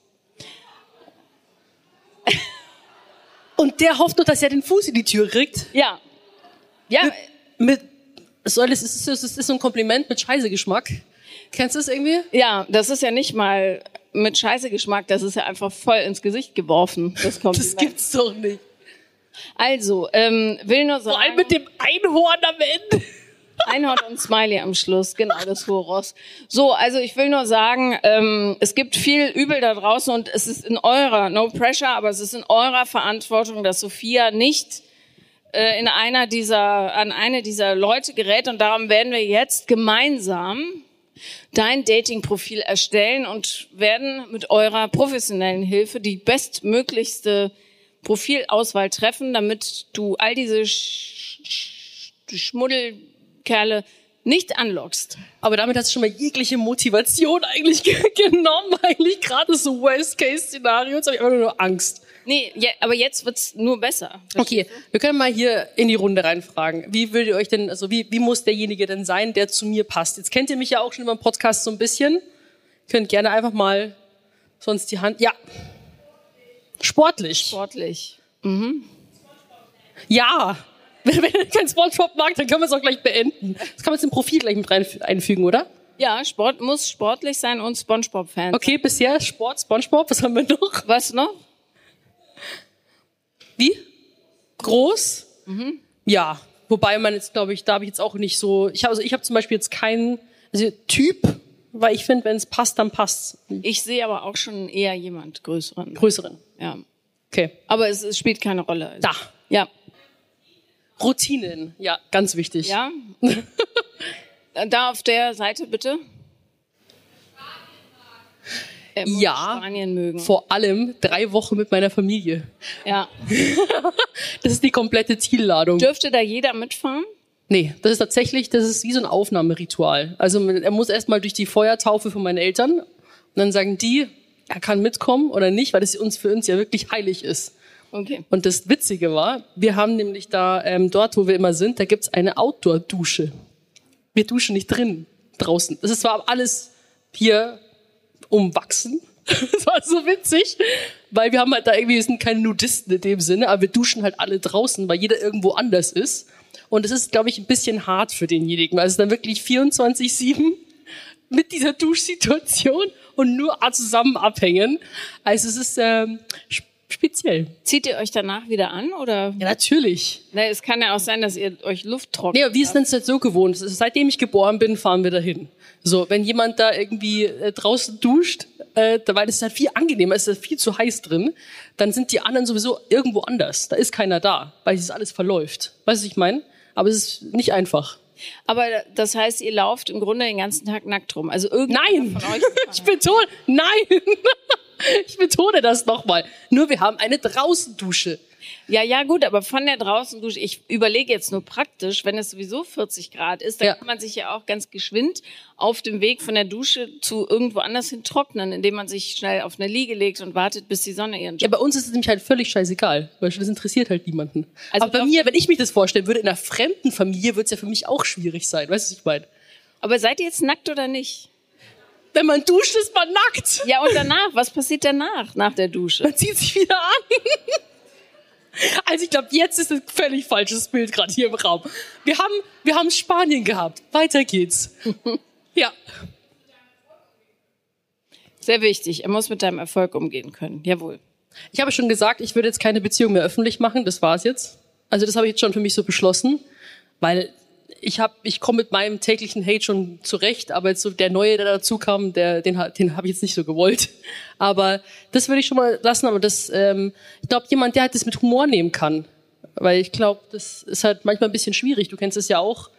Speaker 2: Und der hofft nur, dass er den Fuß in die Tür kriegt.
Speaker 1: Ja. Ja,
Speaker 2: Mit, soll es ist, es ist so ein Kompliment mit Scheißegeschmack. Kennst du das irgendwie?
Speaker 1: ja, das ist ja nicht mal mit scheiße Geschmack, das ist ja einfach voll ins Gesicht geworfen. Das, kommt
Speaker 2: Das gibt's doch nicht.
Speaker 1: Also, ähm, will nur sagen,
Speaker 2: Vor allem mit dem Einhorn am Ende.
Speaker 1: Einhorn und Smiley am Schluss, genau, das hohe Ross. So, also ich will nur sagen, ähm, es gibt viel Übel da draußen und es ist in eurer, no pressure, aber es ist in eurer Verantwortung, dass Sophia nicht äh, in einer dieser, an eine dieser Leute gerät und darum werden wir jetzt gemeinsam dein Dating-Profil erstellen und werden mit eurer professionellen Hilfe die bestmöglichste Profilauswahl treffen, damit du all diese Sch Sch Schmuddelkerle nicht anlockst.
Speaker 2: Aber damit hast du schon mal jegliche Motivation eigentlich ge- genommen. Eigentlich gerade so Worst-Case-Szenario. Jetzt habe ich einfach nur Angst.
Speaker 1: Nee, je, aber jetzt wird's nur besser.
Speaker 2: Okay, wir können mal hier in die Runde reinfragen. Wie würdet ihr euch denn, also wie, wie muss derjenige denn sein, der zu mir passt? Jetzt kennt ihr mich ja auch schon über den Podcast so ein bisschen. Könnt gerne einfach mal sonst die Hand, ja. Sportlich.
Speaker 1: Sportlich.
Speaker 2: Ja. Wenn, wenn ihr kein Spongebob mag, dann können wir es auch gleich beenden. Das kann man jetzt im Profil gleich mit rein einfügen, oder?
Speaker 1: Ja, Sport muss sportlich sein und Spongebob-Fans.
Speaker 2: Okay, bisher Sport, Spongebob, was haben wir noch?
Speaker 1: Was noch?
Speaker 2: Wie? Groß? Ja. Wobei man jetzt, glaube ich, da habe ich jetzt auch nicht so. Ich habe also ich habe zum Beispiel jetzt keinen also Typ, weil ich finde, wenn es passt, dann passt
Speaker 1: Ich sehe aber auch schon eher jemand größeren.
Speaker 2: größeren.
Speaker 1: Ja.
Speaker 2: Okay.
Speaker 1: Aber es, es spielt keine Rolle. Also,
Speaker 2: Da.
Speaker 1: Ja.
Speaker 2: Routinen, ja, ganz wichtig.
Speaker 1: Ja. da auf der Seite bitte. Er muss
Speaker 2: Ja.
Speaker 1: Spanien mögen.
Speaker 2: Vor allem drei Wochen mit meiner Familie.
Speaker 1: Ja.
Speaker 2: Das ist die komplette Zielladung.
Speaker 1: Dürfte da jeder mitfahren?
Speaker 2: Nee, das ist tatsächlich, das ist wie so ein Aufnahmeritual. Also er muss erstmal durch die Feuertaufe von meinen Eltern und dann sagen die, er kann mitkommen oder nicht, weil das uns für uns ja wirklich heilig ist.
Speaker 1: Okay.
Speaker 2: Und das Witzige war, wir haben nämlich da, ähm, dort, wo wir immer sind, da gibt's eine Outdoor-Dusche. Wir duschen nicht drin, draußen. Das ist zwar alles hier umwachsen. Das war so witzig, weil wir haben halt da irgendwie, wir sind keine Nudisten in dem Sinne, aber wir duschen halt alle draußen, weil jeder irgendwo anders ist. Und es ist, glaube ich, ein bisschen hart für denjenigen, weil es ist dann wirklich 24-7 mit dieser Duschsituation und nur zusammen abhängen. Also es ist ähm, sp- speziell.
Speaker 1: Zieht ihr euch danach wieder an oder?
Speaker 2: Ja, natürlich.
Speaker 1: Na, es kann ja auch sein, dass ihr euch Luft trocknet.
Speaker 2: Nee, aber wir sind es jetzt so gewohnt. Seitdem ich geboren bin, fahren wir dahin. So, wenn jemand da irgendwie äh, draußen duscht, äh, da- weil es ist halt viel angenehmer, es ist viel zu heiß drin, dann sind die anderen sowieso irgendwo anders. Da ist keiner da, weil es alles verläuft. Weißt du, was ich meine? Aber es ist nicht einfach.
Speaker 1: Aber das heißt, ihr lauft im Grunde den ganzen Tag nackt rum. Also irgendeiner
Speaker 2: Nein!
Speaker 1: von euch.
Speaker 2: Ich betone, nein! Ich betone das nochmal. Nur wir haben eine Draußendusche.
Speaker 1: Ja, ja, gut, aber von der draußen Dusche, ich überlege jetzt nur praktisch, wenn es sowieso 40 Grad ist, dann
Speaker 2: Ja.
Speaker 1: kann man sich ja auch ganz geschwind auf dem Weg von der Dusche zu irgendwo anders hin trocknen, indem man sich schnell auf eine Liege legt und wartet, bis die Sonne ihren
Speaker 2: Ja,
Speaker 1: Job
Speaker 2: bei uns ist es nämlich halt völlig scheißegal, weil das interessiert halt niemanden.
Speaker 1: Also
Speaker 2: Aber bei mir, wenn ich mich das vorstellen würde, in einer fremden Familie, würde es ja für mich auch schwierig sein. Weißt du, was ich meine?
Speaker 1: Aber seid ihr jetzt nackt oder nicht?
Speaker 2: Wenn man duscht, ist man nackt.
Speaker 1: Ja, und danach? Was passiert danach, nach der Dusche?
Speaker 2: Man zieht sich wieder an. Also ich glaube, jetzt ist ein völlig falsches Bild gerade hier im Raum. Wir haben, wir haben Spanien gehabt. Weiter geht's. Ja.
Speaker 1: Sehr wichtig. Er muss mit deinem Erfolg umgehen können. Jawohl.
Speaker 2: Ich habe schon gesagt, ich würde jetzt keine Beziehung mehr öffentlich machen. Das war's jetzt. Also das habe ich jetzt schon für mich so beschlossen, weil ich habe, ich komme mit meinem täglichen Hate schon zurecht, aber jetzt so der neue, der dazu kam, der, den, den habe ich jetzt nicht so gewollt. Aber das würde ich schon mal lassen. Aber das, ähm, ich glaube, jemand, der halt das mit Humor nehmen kann, weil ich glaube, das ist halt manchmal ein bisschen schwierig. Du kennst es ja auch.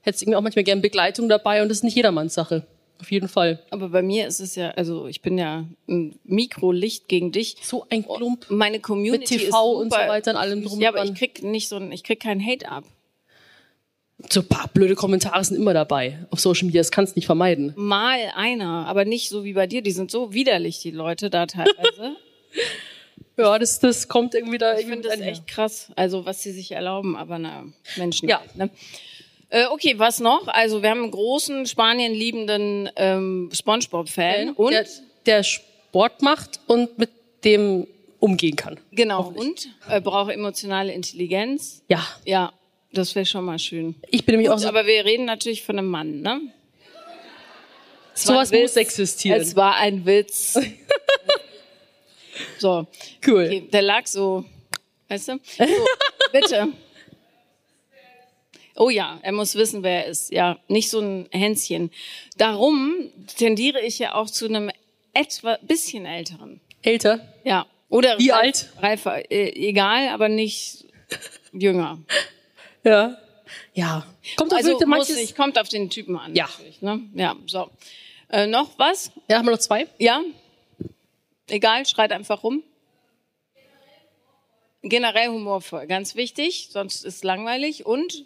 Speaker 2: Hättest irgendwie auch manchmal gern Begleitung dabei und das ist nicht jedermanns Sache. Auf jeden Fall.
Speaker 1: Aber bei mir ist es ja, also ich bin ja ein Mikrolicht gegen dich.
Speaker 2: So ein Klump.
Speaker 1: Meine Community
Speaker 2: Mit TV
Speaker 1: ist super.
Speaker 2: und so weiter und allem drum
Speaker 1: Ja, aber ich krieg nicht so ein, ich krieg keinen Hate ab.
Speaker 2: So ein paar blöde Kommentare sind immer dabei auf Social Media. Das kannst du nicht vermeiden.
Speaker 1: Mal einer, aber nicht so wie bei dir. Die sind so widerlich, die Leute da teilweise.
Speaker 2: Ja, das, das kommt irgendwie da
Speaker 1: Ich finde das
Speaker 2: einher.
Speaker 1: echt krass, also was sie sich erlauben, aber na, Menschen.
Speaker 2: Ja.
Speaker 1: Ne? Äh, okay, was noch? Also wir haben einen großen Spanien liebenden ähm, SpongeBob-Fan und
Speaker 2: der, der Sport macht und mit dem umgehen kann.
Speaker 1: genau und äh, braucht emotionale Intelligenz.
Speaker 2: Ja,
Speaker 1: Ja, das wäre schon mal schön.
Speaker 2: ich bin nämlich
Speaker 1: Gut,
Speaker 2: auch so,
Speaker 1: aber wir reden natürlich von einem Mann, ne?
Speaker 2: Sowas muss existieren.
Speaker 1: Es war ein Witz. so,
Speaker 2: cool.
Speaker 1: okay, der lag so, weißt du? So, bitte. Oh ja, er muss wissen, wer er ist. Ja, nicht so ein Hänschen. Darum tendiere ich ja auch zu einem etwa bisschen älteren.
Speaker 2: Älter.
Speaker 1: Ja. Oder
Speaker 2: Wie
Speaker 1: reif-
Speaker 2: alt?
Speaker 1: Reifer, äh, egal, aber nicht jünger.
Speaker 2: Ja. Ja. Kommt
Speaker 1: Also muss
Speaker 2: manches.
Speaker 1: nicht, kommt auf den Typen an.
Speaker 2: Ja.
Speaker 1: Ne? Ja, so. Äh, noch was?
Speaker 2: Ja, haben wir noch zwei?
Speaker 1: Ja? Egal, schreit einfach rum. Generell humorvoll, ganz wichtig, sonst ist langweilig und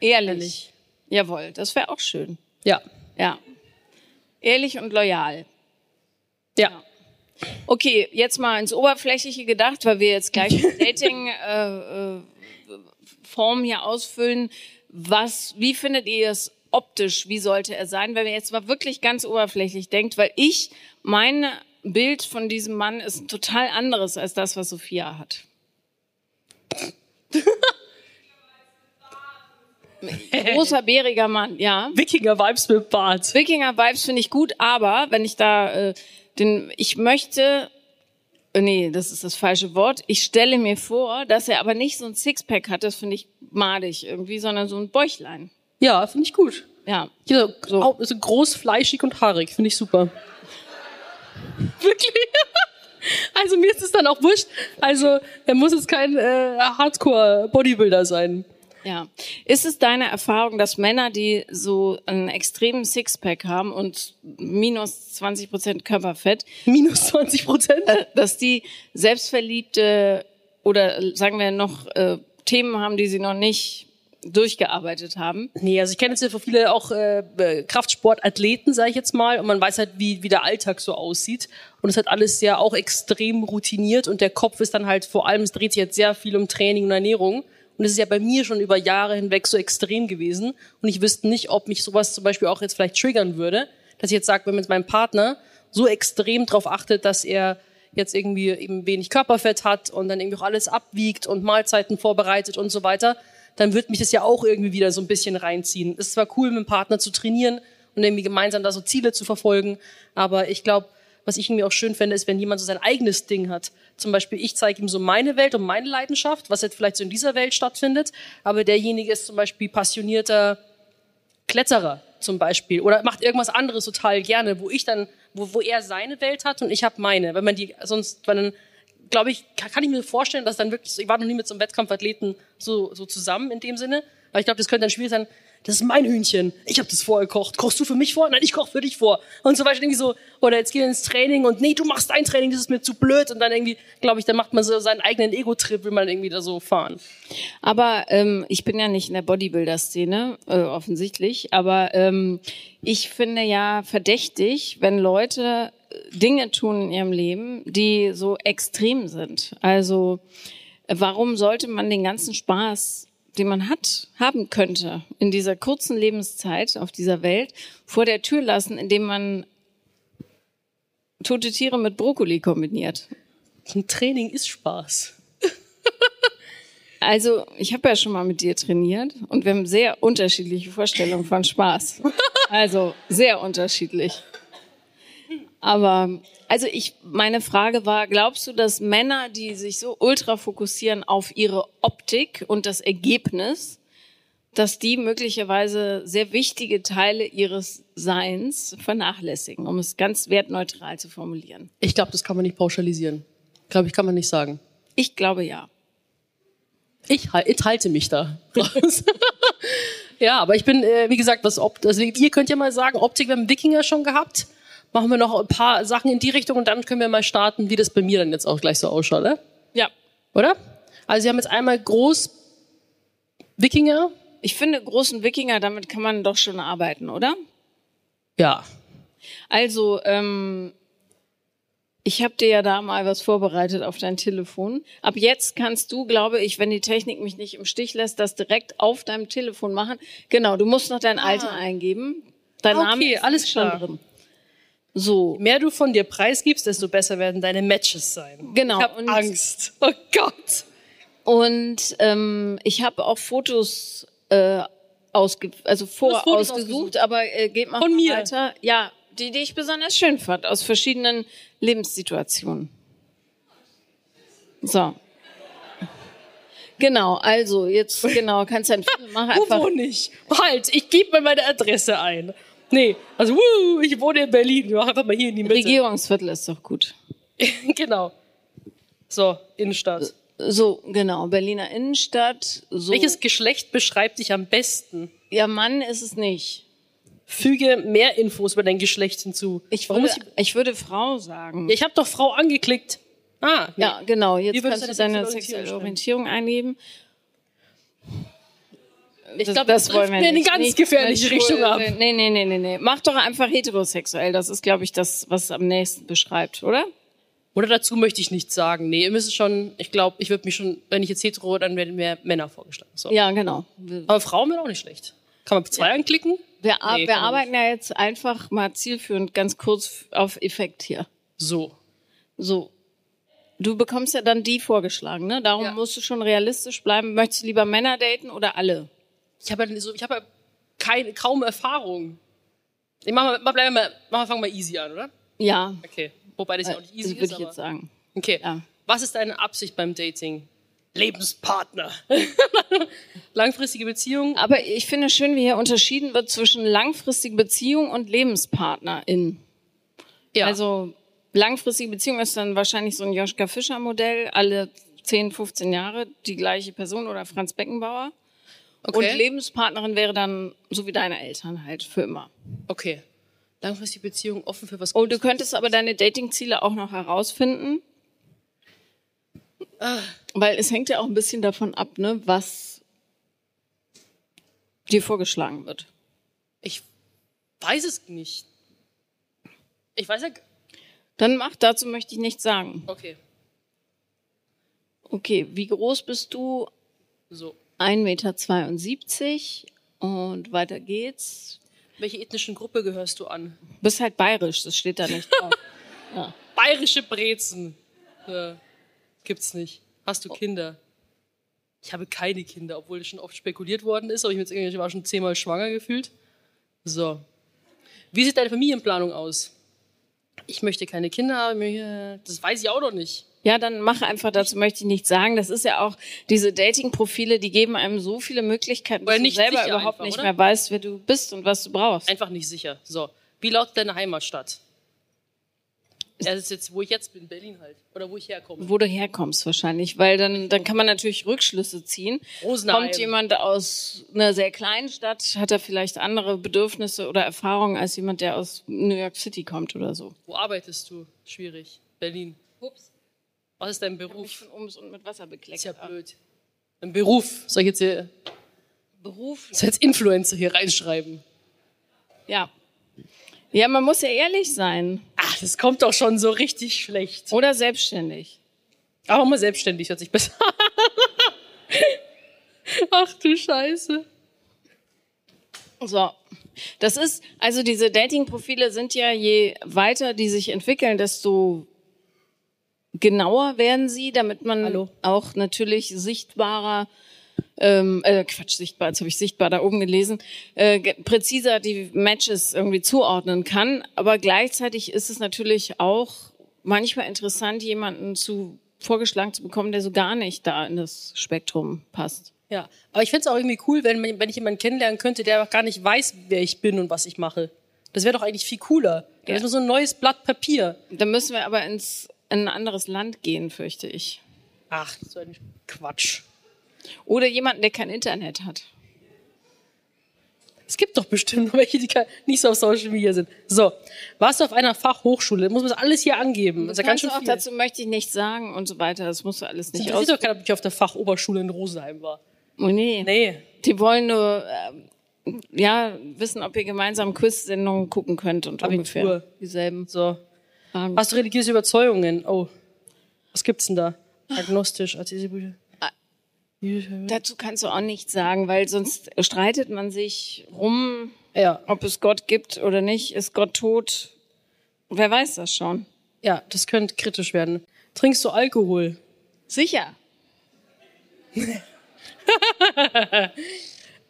Speaker 1: ehrlich.
Speaker 2: Ehrlich.
Speaker 1: Jawohl, das wäre auch schön.
Speaker 2: Ja.
Speaker 1: Ja. Ehrlich und loyal.
Speaker 2: Ja.
Speaker 1: Okay, jetzt mal ins Oberflächliche gedacht, weil wir jetzt gleich Dating äh, äh, Form hier ausfüllen. Was, wie findet ihr es optisch? Wie sollte er sein? Wenn ihr jetzt mal wirklich ganz oberflächlich denkt, weil ich mein Bild von diesem Mann ist ein total anderes als das, was Sophia hat. Großer, bäriger Mann, ja.
Speaker 2: Wikinger-Vibes mit Bart.
Speaker 1: Wikinger-Vibes finde ich gut, aber wenn ich da äh, den, ich möchte, nee, das ist das falsche Wort. Ich stelle mir vor, dass er aber nicht so ein Sixpack hat, das finde ich madig irgendwie, sondern so ein Bäuchlein.
Speaker 2: Ja, finde ich gut.
Speaker 1: Ja.
Speaker 2: Ja, so. Auch, so groß, fleischig und haarig. Finde ich super. Wirklich? Also mir ist es dann auch wurscht. Also er muss jetzt kein äh, Hardcore-Bodybuilder sein.
Speaker 1: Ja. Ist es deine Erfahrung, dass Männer, die so einen extremen Sixpack haben und minus 20 Prozent Körperfett,
Speaker 2: Minus 20 Prozent.
Speaker 1: dass die selbstverliebte oder sagen wir noch äh, Themen haben, die sie noch nicht durchgearbeitet haben?
Speaker 2: Nee, also ich kenne jetzt ja für viele auch äh, äh, Kraftsportathleten, sage ich jetzt mal, und man weiß halt, wie, wie der Alltag so aussieht. Und es hat alles ja auch extrem routiniert und der Kopf ist dann halt vor allem, es dreht sich jetzt sehr viel um Training und Ernährung. Und es ist ja bei mir schon über Jahre hinweg so extrem gewesen. Und ich wüsste nicht, ob mich sowas zum Beispiel auch jetzt vielleicht triggern würde, dass ich jetzt sage, wenn mit meinem Partner so extrem darauf achtet, dass er jetzt irgendwie eben wenig Körperfett hat und dann irgendwie auch alles abwiegt und Mahlzeiten vorbereitet und so weiter, dann wird mich das ja auch irgendwie wieder so ein bisschen reinziehen. Es ist zwar cool, mit dem Partner zu trainieren und irgendwie gemeinsam da so Ziele zu verfolgen, aber ich glaube, was ich irgendwie auch schön fände, ist, wenn jemand so sein eigenes Ding hat. Zum Beispiel, ich zeige ihm so meine Welt und meine Leidenschaft, was jetzt vielleicht so in dieser Welt stattfindet, aber derjenige ist zum Beispiel passionierter Kletterer zum Beispiel oder macht irgendwas anderes total gerne, wo ich dann, wo, wo er seine Welt hat und ich habe meine. Wenn man die sonst, wenn dann, glaube ich, kann, ich mir vorstellen, dass dann wirklich, ich war noch nie mit so einem Wettkampfathleten so, so zusammen in dem Sinne, aber ich glaube, das könnte dann schwierig sein, das ist mein Hühnchen. Ich habe das vorgekocht. Kochst du für mich vor? Nein, ich koche für dich vor. Und zum Beispiel irgendwie so, oder jetzt gehen wir ins Training und nee, du machst dein Training, das ist mir zu blöd. Und dann irgendwie, glaube ich, dann macht man so seinen eigenen Ego-Trip, will man irgendwie da so fahren.
Speaker 1: Aber ähm, ich bin ja nicht in der Bodybuilder-Szene, äh, offensichtlich. Aber ähm, ich finde ja verdächtig, wenn Leute äh, Dinge tun in ihrem Leben, die so extrem sind. Also äh, warum sollte man den ganzen Spaß den man hat, haben könnte in dieser kurzen Lebenszeit auf dieser Welt, vor der Tür lassen, indem man tote Tiere mit Brokkoli kombiniert.
Speaker 2: Ein Training ist Spaß.
Speaker 1: Also, ich habe ja schon mal mit dir trainiert und wir haben sehr unterschiedliche Vorstellungen von Spaß. Also, sehr unterschiedlich. Aber also ich, meine Frage war, glaubst du, dass Männer, die sich so ultra fokussieren auf ihre Optik und das Ergebnis, dass die möglicherweise sehr wichtige Teile ihres Seins vernachlässigen, um es ganz wertneutral zu formulieren?
Speaker 2: Ich glaube, das kann man nicht pauschalisieren. Glaube ich, kann man nicht sagen.
Speaker 1: Ich glaube ja.
Speaker 2: Ich, ich halte mich da raus. ja, aber ich bin, äh, wie gesagt, was Opt also ihr könnt ja mal sagen, Optik, wir haben Wikinger schon gehabt machen wir noch ein paar Sachen in die Richtung und dann können wir mal starten, wie das bei mir dann jetzt auch gleich so ausschaut, oder?
Speaker 1: Ja.
Speaker 2: Oder? Also Sie haben jetzt einmal groß Wikinger.
Speaker 1: Ich finde großen Wikinger, damit kann man doch schon arbeiten, oder?
Speaker 2: Ja.
Speaker 1: Also, ähm, ich habe dir ja da mal was vorbereitet auf dein Telefon. Ab jetzt kannst du, glaube ich, wenn die Technik mich nicht im Stich lässt, das direkt auf deinem Telefon machen. Genau, du musst noch dein Alter ah. eingeben. Dein
Speaker 2: okay,
Speaker 1: Name ist
Speaker 2: alles schon drin. So. Je mehr du von dir preisgibst, desto besser werden deine Matches sein.
Speaker 1: Genau.
Speaker 2: Ich habe Angst. Oh Gott.
Speaker 1: Und ähm, ich habe auch Fotos äh, ausge also vor ausgesucht, aber äh, geht mal
Speaker 2: von mir.
Speaker 1: weiter. Ja, die, die ich besonders schön fand aus verschiedenen Lebenssituationen. So. Genau, also jetzt genau kannst du ein Foto machen.
Speaker 2: Einfach. Wo wohne ich? Halt, ich gebe mal meine Adresse ein. Nee, also wuh, ich wohne in Berlin. Mach einfach mal hier in die Mitte.
Speaker 1: Regierungsviertel ist doch gut.
Speaker 2: genau. So, Innenstadt.
Speaker 1: So, genau, Berliner Innenstadt. So.
Speaker 2: Welches Geschlecht beschreibt dich am besten?
Speaker 1: Ja, Mann ist es nicht.
Speaker 2: Füge mehr Infos über dein Geschlecht hinzu.
Speaker 1: Ich würde, ich, ich würde Frau sagen.
Speaker 2: Ja, ich habe doch Frau angeklickt. Ah,
Speaker 1: nee. ja, genau. Jetzt kannst du deine sexuelle Orientierung eingeben.
Speaker 2: Ich glaube, das, das wollen wir eine ganz nicht. gefährliche Richtung ab.
Speaker 1: Nee, nee, nee, nee, nee. Mach doch einfach heterosexuell. Das ist, glaube ich, das, was am nächsten beschreibt, oder?
Speaker 2: Oder dazu möchte ich nichts sagen. Nee, ihr müsst schon, ich glaube, ich würde mich schon, wenn ich jetzt hetero, dann werden mir Männer vorgeschlagen. So.
Speaker 1: Ja, genau.
Speaker 2: Aber Frauen sind auch nicht schlecht. Kann man zwei ja. anklicken?
Speaker 1: Wir, nee, wir arbeiten nicht. ja jetzt einfach mal zielführend ganz kurz auf Effekt hier.
Speaker 2: So.
Speaker 1: So. Du bekommst ja dann die vorgeschlagen, ne? Darum ja. musst du schon realistisch bleiben. Möchtest du lieber Männer daten oder alle?
Speaker 2: Ich habe ja, so, ich hab ja keine, kaum Erfahrung. Ich mach mal, bleiben wir, mach mal, fangen wir easy an, oder?
Speaker 1: Ja.
Speaker 2: Okay. Wobei das ja auch nicht easy
Speaker 1: das würde ich jetzt sagen.
Speaker 2: Okay. Ja. Was ist deine Absicht beim Dating? Lebenspartner. Langfristige Beziehung.
Speaker 1: Aber ich finde schön, wie hier unterschieden wird zwischen langfristige Beziehung und Lebenspartnerin. Ja. Also langfristige Beziehung ist dann wahrscheinlich so ein Joschka Fischer Modell, alle 10, 15 Jahre die gleiche Person oder Franz Beckenbauer. Okay. Und Lebenspartnerin wäre dann so wie deine Eltern halt für immer.
Speaker 2: Okay. Langfristige Beziehung offen für was
Speaker 1: Gutes. Oh, du könntest aber deine Datingziele auch noch herausfinden. Ah. Weil es hängt ja auch ein bisschen davon ab, ne, was dir vorgeschlagen wird.
Speaker 2: Ich weiß es nicht. Ich weiß ja.
Speaker 1: Dann mach, dazu möchte ich nichts sagen.
Speaker 2: Okay.
Speaker 1: Okay, wie groß bist du?
Speaker 2: So.
Speaker 1: 1,72 Meter und weiter geht's.
Speaker 2: Welche ethnischen Gruppe gehörst du an?
Speaker 1: Bist halt bayerisch, das steht da nicht drauf.
Speaker 2: ja. Bayerische Brezen. Ja. Gibt's nicht. Hast du Kinder? Ich habe keine Kinder, obwohl das schon oft spekuliert worden ist, aber ich, ich war schon zehnmal schwanger gefühlt. So. Wie sieht deine Familienplanung aus? Ich möchte keine Kinder, mir- das weiß ich auch noch nicht.
Speaker 1: Ja, dann mach einfach, dazu möchte ich nichts sagen. Das ist ja auch, diese Dating-Profile, die geben einem so viele Möglichkeiten, dass du selber überhaupt
Speaker 2: einfach,
Speaker 1: nicht
Speaker 2: oder?
Speaker 1: mehr weißt, wer du bist und was du brauchst.
Speaker 2: Einfach nicht sicher. So, wie lautet deine Heimatstadt? Das ist jetzt, wo ich jetzt bin, Berlin halt. Oder wo ich herkomme.
Speaker 1: Wo du herkommst wahrscheinlich, weil dann, dann kann man natürlich Rückschlüsse ziehen.
Speaker 2: Rosenheim.
Speaker 1: Kommt jemand aus einer sehr kleinen Stadt, hat er vielleicht andere Bedürfnisse oder Erfahrungen als jemand, der aus New York City kommt oder so.
Speaker 2: Wo arbeitest du? Schwierig. Berlin.
Speaker 1: Ups.
Speaker 2: Was ist dein Beruf?
Speaker 1: von ums und mit Wasser bekleckt.
Speaker 2: Ist ja blöd. Ein Beruf. Soll ich jetzt hier,
Speaker 1: Beruf.
Speaker 2: soll ich jetzt Influencer hier reinschreiben?
Speaker 1: Ja. Ja, man muss ja ehrlich sein.
Speaker 2: Ach, das kommt doch schon so richtig schlecht.
Speaker 1: Oder selbstständig.
Speaker 2: Aber mal selbstständig hört sich besser. Ach du Scheiße.
Speaker 1: So. Das ist, also diese Dating-Profile sind ja, je weiter die sich entwickeln, desto genauer werden sie, damit man
Speaker 2: Hallo.
Speaker 1: auch natürlich sichtbarer, ähm, äh, Quatsch, sichtbar, jetzt habe ich sichtbar da oben gelesen, äh, präziser die Matches irgendwie zuordnen kann. Aber gleichzeitig ist es natürlich auch manchmal interessant, jemanden zu vorgeschlagen zu bekommen, der so gar nicht da in das Spektrum passt.
Speaker 2: Ja, aber ich find's auch irgendwie cool, wenn, wenn ich jemanden kennenlernen könnte, der auch gar nicht weiß, wer ich bin und was ich mache. Das wäre doch eigentlich viel cooler. Dann
Speaker 1: Ja.
Speaker 2: ist nur so ein neues Blatt Papier.
Speaker 1: Da müssen wir aber ins in ein anderes Land gehen, fürchte ich.
Speaker 2: Ach, so ein Quatsch.
Speaker 1: Oder jemanden, der kein Internet hat.
Speaker 2: Es gibt doch bestimmt noch welche, die nicht so auf Social Media sind. So, warst du auf einer Fachhochschule? Muss man das alles hier angeben? Das ist ja ganz schön
Speaker 1: auch
Speaker 2: viel.
Speaker 1: dazu möchte ich nichts sagen und so weiter. Das musst du alles nicht aus.
Speaker 2: doch keiner, ob ich auf der Fachoberschule in Rosenheim war.
Speaker 1: Oh, nee.
Speaker 2: Nee.
Speaker 1: Die wollen nur ähm, ja wissen, ob ihr gemeinsam Quiz-Sendungen gucken könnt und
Speaker 2: Abitur.
Speaker 1: ungefähr dieselben
Speaker 2: So.
Speaker 1: Fragen.
Speaker 2: Hast du religiöse Überzeugungen? Oh. Was gibt's denn da? Agnostisch, als diese Bücher.
Speaker 1: Ah. Dazu kannst du auch nichts sagen, weil sonst streitet man sich rum,
Speaker 2: Ja,
Speaker 1: ob es Gott gibt oder nicht. Ist Gott tot? Wer weiß das schon?
Speaker 2: ja, das könnte kritisch werden. Trinkst du Alkohol?
Speaker 1: Sicher.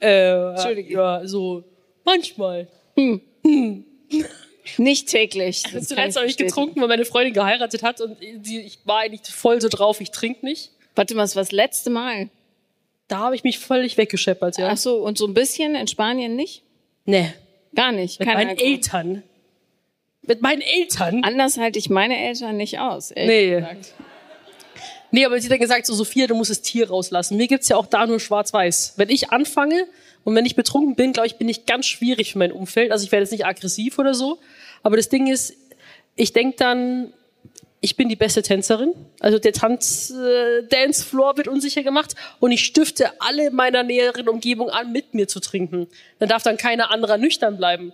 Speaker 2: Äh,
Speaker 1: Entschuldige.
Speaker 2: Ja, so manchmal.
Speaker 1: Nicht täglich. Das
Speaker 2: Zuletzt habe ich getrunken, weil meine Freundin geheiratet hat und ich war eigentlich voll so drauf, ich trinke nicht.
Speaker 1: Warte mal, das war das letzte Mal.
Speaker 2: Da habe ich mich völlig weggescheppert, ja.
Speaker 1: Ach so, und so ein bisschen in Spanien nicht?
Speaker 2: nee.
Speaker 1: Gar nicht.
Speaker 2: Mit
Speaker 1: Kein
Speaker 2: meinen
Speaker 1: Alkohol.
Speaker 2: Eltern. Mit meinen Eltern?
Speaker 1: Anders halte ich meine Eltern nicht aus.
Speaker 2: Nee.
Speaker 1: gesagt.
Speaker 2: Nee, aber sie hat dann gesagt, so Sophia, du musst das Tier rauslassen. Mir gibt's ja auch da nur schwarz-weiß. Wenn ich anfange und wenn ich betrunken bin, glaube ich, bin ich ganz schwierig für mein Umfeld. Also ich werde jetzt nicht aggressiv oder so. Aber das Ding ist, ich denk dann, ich bin die beste Tänzerin. Also der Tanz, äh, Dancefloor wird unsicher gemacht und ich stifte alle meiner näheren Umgebung an, mit mir zu trinken. Dann darf dann keiner anderer nüchtern bleiben.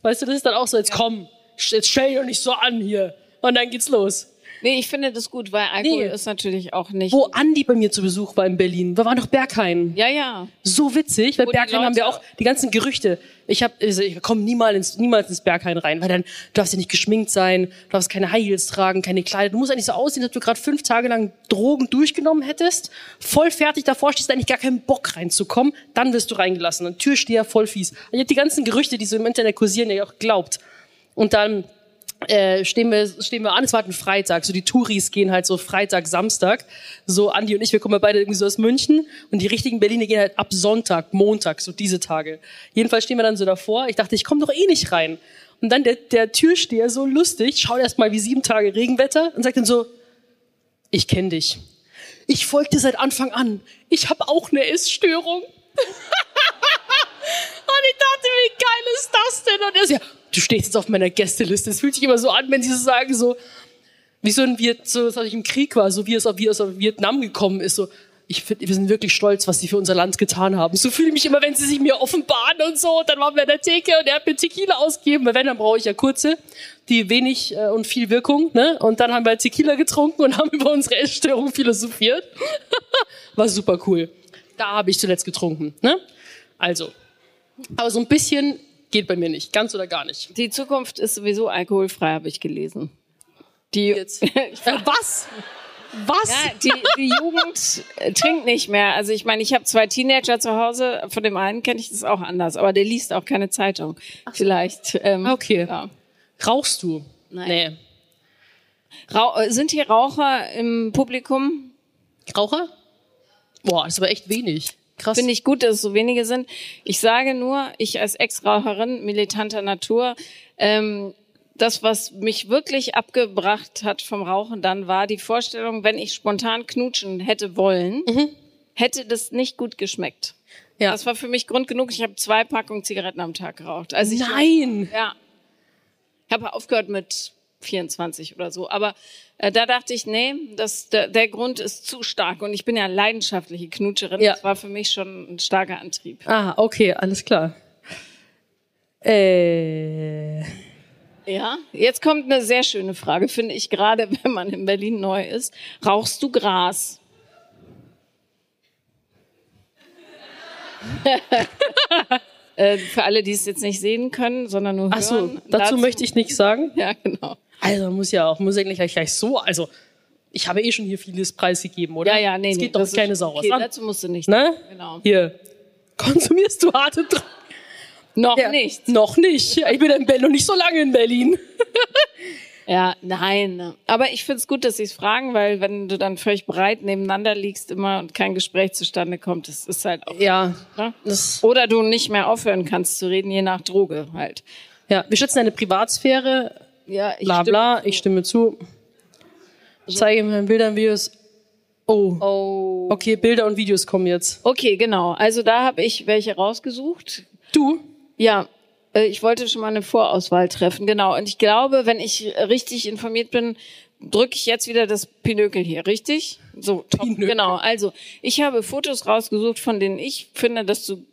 Speaker 2: Weißt du, das ist dann auch so, jetzt komm, jetzt stell dich doch nicht so an hier. Und dann geht's los.
Speaker 1: Nee, ich finde das gut, weil Alkohol
Speaker 2: Nee.
Speaker 1: ist natürlich auch nicht.
Speaker 2: Wo Andi bei mir zu Besuch war in Berlin. Wir waren doch Berghain.
Speaker 1: Ja, ja.
Speaker 2: So witzig, weil
Speaker 1: Wo
Speaker 2: Berghain haben wir auch die ganzen Gerüchte. Ich hab, also ich komm niemals ins, niemals ins Berghain rein, weil dann du darfst ja nicht geschminkt sein, du darfst keine High Heels tragen, keine Kleider. Du musst eigentlich so aussehen, ob du gerade fünf Tage lang Drogen durchgenommen hättest, voll fertig davor stehst, eigentlich gar keinen Bock reinzukommen. Dann wirst du reingelassen. Und Türsteher voll fies. Ich hab die ganzen Gerüchte, die so im Internet kursieren, ja auch geglaubt. Und dann äh, stehen wir, stehen wir an, es war halt ein Freitag, so die Touris gehen halt so Freitag, Samstag, so Andi und ich, wir kommen ja beide irgendwie so aus München und die richtigen Berliner gehen halt ab Sonntag, Montag, so diese Tage. Jedenfalls stehen wir dann so davor, ich dachte, ich komme doch eh nicht rein. Und dann der, der Türsteher so lustig, schaut erst mal wie sieben Tage Regenwetter und sagt dann so, ich kenne dich. Ich folge dir seit Anfang an. Ich habe auch eine Essstörung. Und ich dachte, wie geil ist das denn? Und er so, ja, du stehst jetzt auf meiner Gästeliste. Es fühlt sich immer so an, wenn sie so sagen, so, wie so ein Viet, so, als ich im Krieg war, so wie es, wie es aus Vietnam gekommen ist, so, ich finde, wir sind wirklich stolz, was sie für unser Land getan haben. So fühle ich mich immer, wenn sie sich mir offenbaren und so. Und dann waren wir in der Theke und er hat mir Tequila ausgegeben. Weil wenn, dann brauche ich ja kurze, die wenig äh, und viel Wirkung, ne? Und dann haben wir Tequila getrunken und haben über unsere Essstörung philosophiert. War super cool. Da habe ich zuletzt getrunken, ne? Also, aber so ein bisschen geht bei mir nicht, ganz oder gar nicht.
Speaker 1: Die Zukunft ist sowieso alkoholfrei, habe ich gelesen. Die,
Speaker 2: Jetzt. Was? Was?
Speaker 1: ja, die, die Jugend äh, trinkt nicht mehr. Also ich meine, ich habe zwei Teenager zu Hause. Von dem einen kenne ich das auch anders, aber der liest auch keine Zeitung. Vielleicht. Ähm,
Speaker 2: Okay.
Speaker 1: Ja.
Speaker 2: Rauchst du?
Speaker 1: Nein.
Speaker 2: Nee.
Speaker 1: Rau äh, sind hier Raucher im Publikum?
Speaker 2: Raucher? Boah, das ist aber echt wenig. Krass.
Speaker 1: Finde ich gut, dass es so wenige sind. Ich sage nur, ich als Ex-Raucherin militanter Natur, ähm, das, was mich wirklich abgebracht hat vom Rauchen dann, war die Vorstellung, wenn ich spontan knutschen hätte wollen, hätte das nicht gut geschmeckt.
Speaker 2: Ja.
Speaker 1: Das war für mich Grund genug. Ich habe zwei Packungen Zigaretten am Tag geraucht. Also ich,
Speaker 2: Nein!
Speaker 1: Ja. Ich habe aufgehört mit 24 oder so. Aber äh, da dachte ich, nee, das, der, der Grund ist zu stark. Und ich bin ja leidenschaftliche Knutscherin.
Speaker 2: Ja.
Speaker 1: Das war für mich schon ein starker Antrieb.
Speaker 2: Ah, okay, alles klar. Äh,
Speaker 1: Ja. Jetzt kommt eine sehr schöne Frage, finde ich, gerade wenn man in Berlin neu ist. Rauchst du Gras? äh, für alle, die es jetzt nicht sehen können, sondern nur hören.
Speaker 2: ach so, dazu möchte ich nichts sagen.
Speaker 1: Ja, genau.
Speaker 2: Also muss ja auch, muss eigentlich gleich, gleich so, also ich habe eh schon hier vieles preisgegeben, oder?
Speaker 1: Ja, ja, nee,
Speaker 2: Es
Speaker 1: nee.
Speaker 2: geht doch
Speaker 1: das ist
Speaker 2: keine Sau
Speaker 1: okay.
Speaker 2: an.
Speaker 1: Dazu musst du nicht.
Speaker 2: Ne?
Speaker 1: Genau.
Speaker 2: Hier, konsumierst du harte Drogen?
Speaker 1: Noch
Speaker 2: Ja,
Speaker 1: nicht.
Speaker 2: Noch nicht. Ich bin in Berlin, noch nicht so lange in Berlin.
Speaker 1: Ja, nein. Aber ich find's gut, dass Sie es fragen, weil wenn du dann völlig breit nebeneinander liegst immer und kein Gespräch zustande kommt, das ist halt auch.
Speaker 2: Ja,
Speaker 1: Ne? Oder du nicht mehr aufhören kannst zu reden, je nach Droge halt.
Speaker 2: ja, wir schätzen deine Privatsphäre,
Speaker 1: Ja, ich
Speaker 2: bla bla, ich stimme zu. Zeige mir Bilder und Videos. Oh.
Speaker 1: Oh.
Speaker 2: Okay, Bilder und Videos kommen jetzt.
Speaker 1: Okay, genau. Also da habe ich welche rausgesucht.
Speaker 2: Du?
Speaker 1: Ja, äh, ich wollte schon mal eine Vorauswahl treffen, genau. Und ich glaube, wenn ich richtig informiert bin, drücke ich jetzt wieder das Pinökel hier, richtig? So, top.
Speaker 2: Pinökel.
Speaker 1: Genau. Also, ich habe Fotos rausgesucht, von denen ich finde, dass du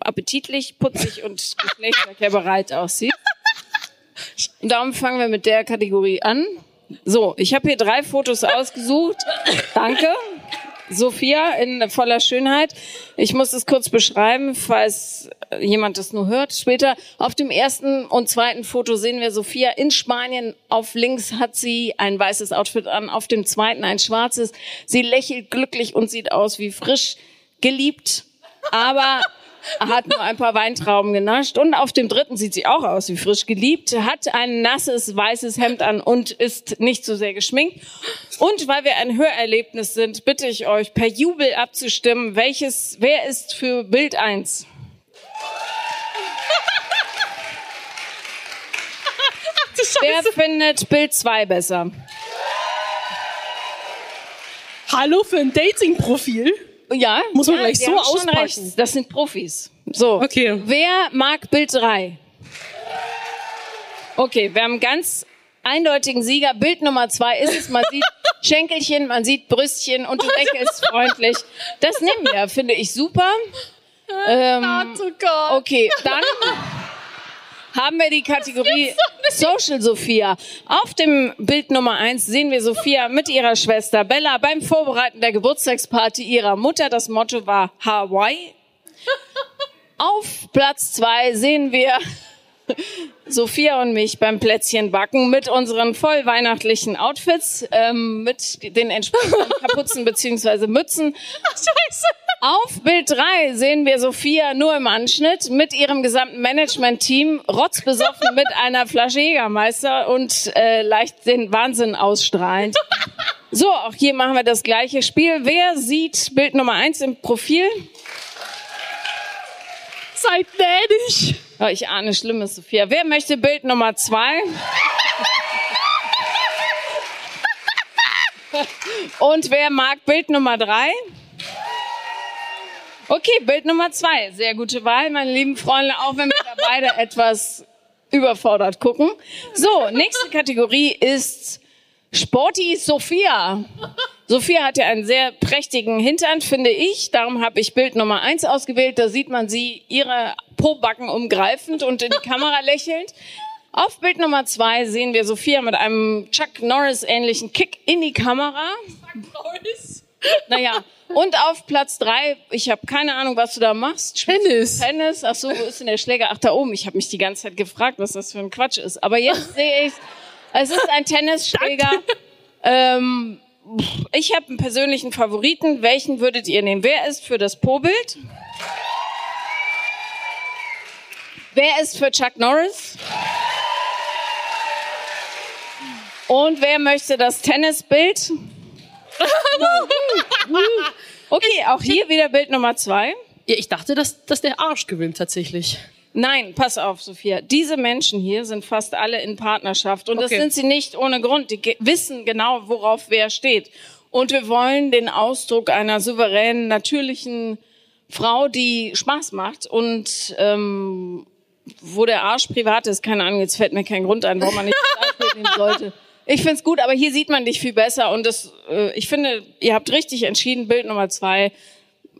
Speaker 1: appetitlich, putzig und geschlechtsverkehrbereit aussiehst. Und darum fangen wir mit der Kategorie an. So, ich habe hier drei Fotos ausgesucht. Danke. Sophia in voller Schönheit. Ich muss es kurz beschreiben, falls jemand das nur hört später. Auf dem ersten und zweiten Foto sehen wir Sophia in Spanien. Auf links hat sie ein weißes Outfit an, auf dem zweiten ein schwarzes. Sie lächelt glücklich und sieht aus wie frisch geliebt, aber hat nur ein paar Weintrauben genascht. Und auf dem dritten sieht sie auch aus wie frisch geliebt, hat ein nasses weißes Hemd an und ist nicht so sehr geschminkt. Und weil wir ein Hörerlebnis sind, bitte ich euch per Jubel abzustimmen, welches, wer ist für Bild 1? Wer findet Bild 2 besser?
Speaker 2: Hallo für ein Dating-Profil.
Speaker 1: Ja.
Speaker 2: Muss man
Speaker 1: ja,
Speaker 2: gleich so auspacken.
Speaker 1: Das sind Profis. So.
Speaker 2: Okay.
Speaker 1: Wer mag Bild 3? Okay, wir haben einen ganz eindeutigen Sieger. Bild Nummer 2 ist es. Man sieht Schenkelchen, man sieht Brüstchen und du lächelst freundlich. Das nehmen wir, finde ich super. Ähm,
Speaker 2: Oh Gott.
Speaker 1: okay, dann haben wir die Kategorie Social Sophia. Auf dem Bild Nummer eins sehen wir Sophia mit ihrer Schwester Bella beim Vorbereiten der Geburtstagsparty ihrer Mutter. Das Motto war Hawaii. Auf Platz zwei sehen wir Sophia und mich beim Plätzchenbacken mit unseren voll weihnachtlichen Outfits, ähm, mit den entsprechenden Kapuzen beziehungsweise Mützen.
Speaker 2: Scheiße.
Speaker 1: Auf Bild 3 sehen wir Sophia nur im Anschnitt mit ihrem gesamten Management-Team, rotzbesoffen mit einer Flasche Jägermeister und äh, leicht den Wahnsinn ausstrahlend. So, auch hier machen wir das gleiche Spiel. Wer sieht Bild Nummer 1 im Profil?
Speaker 2: Seid gnädig.
Speaker 1: Oh, ich ahne Schlimmes, Sophia. Wer möchte Bild Nummer 2? Und wer mag Bild Nummer 3? Okay, Bild Nummer 2. Sehr gute Wahl, meine lieben Freunde, auch wenn wir da beide etwas überfordert gucken. So, nächste Kategorie ist Sporty Sophia. Sophia hat ja einen sehr prächtigen Hintern, finde ich. Darum habe ich Bild Nummer eins ausgewählt. Da sieht man sie ihre Pobacken umgreifend und in die Kamera lächelnd. Auf Bild Nummer zwei sehen wir Sophia mit einem Chuck Norris ähnlichen Kick in die Kamera. Naja, und auf Platz drei, ich habe keine Ahnung, was du da machst.
Speaker 2: Tennis.
Speaker 1: Tennis, ach so, wo ist denn der Schläger? Ach, da oben. Ich habe mich die ganze Zeit gefragt, was das für ein Quatsch ist. Aber jetzt sehe ich, es ist ein Tennisschläger. Ähm, ich habe einen persönlichen Favoriten. Welchen würdet ihr nehmen? Wer ist für das Po-Bild? Wer ist für Chuck Norris? Und wer möchte das Tennisbild? Okay, auch hier wieder Bild Nummer zwei.
Speaker 2: Ja, ich dachte, dass, dass der Arsch gewinnt tatsächlich.
Speaker 1: Nein, pass auf, Sophia. Diese Menschen hier sind fast alle in Partnerschaft. Und das
Speaker 2: Okay.
Speaker 1: sind sie nicht ohne Grund. Die ge- wissen genau, worauf wer steht. Und wir wollen den Ausdruck einer souveränen, natürlichen Frau, die Spaß macht und ähm, wo der Arsch privat ist, keine Ahnung, jetzt fällt mir kein Grund ein, warum man nicht das Beispiel nehmen sollte. Ich find's gut, aber hier sieht man dich viel besser und das, äh, ich finde, ihr habt richtig entschieden, Bild Nummer zwei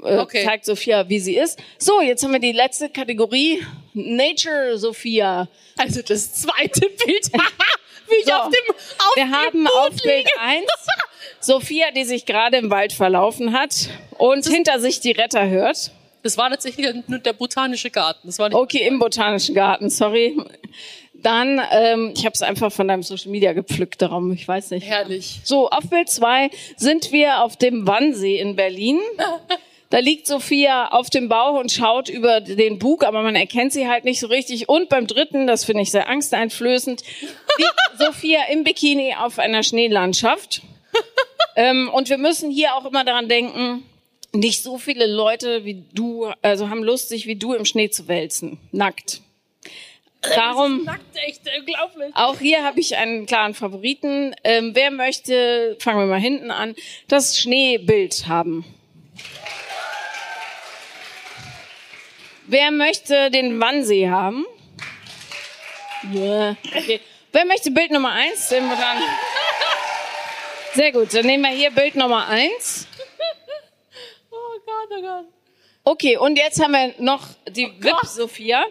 Speaker 1: äh,
Speaker 2: Okay.
Speaker 1: zeigt Sophia, wie sie ist. So, jetzt haben wir die letzte Kategorie, Nature Sophia.
Speaker 2: Also das zweite Bild. Wie ich
Speaker 1: So.
Speaker 2: auf dem, auf
Speaker 1: Wir
Speaker 2: dem
Speaker 1: haben
Speaker 2: Boot
Speaker 1: auf Bild
Speaker 2: liege.
Speaker 1: eins Sophia, die sich gerade im Wald verlaufen hat und hinter sich die Retter hört.
Speaker 2: Das war tatsächlich nur der botanische Garten. Das war nicht
Speaker 1: Okay, im Botanischen Garten, sorry. Dann, ähm, ich habe es einfach von deinem Social Media gepflückt, darum, ich weiß nicht.
Speaker 2: herrlich.
Speaker 1: So, auf Bild zwei sind wir auf dem Wannsee in Berlin. Da liegt Sophia auf dem Bauch und schaut über den Bug, aber man erkennt sie halt nicht so richtig. Und beim dritten, das finde ich sehr angsteinflößend, liegt Sophia im Bikini auf einer Schneelandschaft. ähm, und wir müssen hier auch immer daran denken, nicht so viele Leute wie du, also haben Lust, sich wie du im Schnee zu wälzen. Nackt. Darum.
Speaker 2: Nackt, echt unglaublich.
Speaker 1: Auch hier habe ich einen klaren Favoriten. Ähm, wer möchte, fangen wir mal hinten an, das Schneebild haben? Wer möchte den Wannsee haben? Ja. Okay. Wer möchte Bild Nummer eins? Sehen wir dann. Sehr gut, dann nehmen wir hier Bild Nummer eins.
Speaker 2: Oh Gott, oh Gott.
Speaker 1: Okay, und jetzt haben wir noch die VIP Sophia,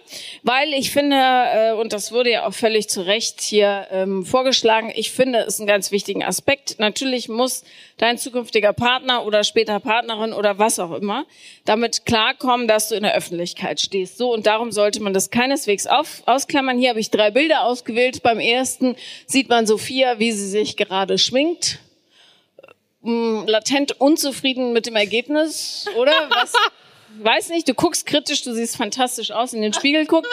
Speaker 1: weil ich finde, äh, und das wurde ja auch völlig zu Recht hier ähm, vorgeschlagen, ich finde es einen ganz wichtigen Aspekt. Natürlich muss dein zukünftiger Partner oder später Partnerin oder was auch immer damit klarkommen, dass du in der Öffentlichkeit stehst. So, und darum sollte man das keineswegs auf, ausklammern. Hier habe ich drei Bilder ausgewählt. Beim ersten sieht man Sophia, wie sie sich gerade schminkt. Mm, Latent unzufrieden mit dem Ergebnis, oder? Was? Weiß nicht, du guckst kritisch, du siehst fantastisch aus, in den Spiegel guck.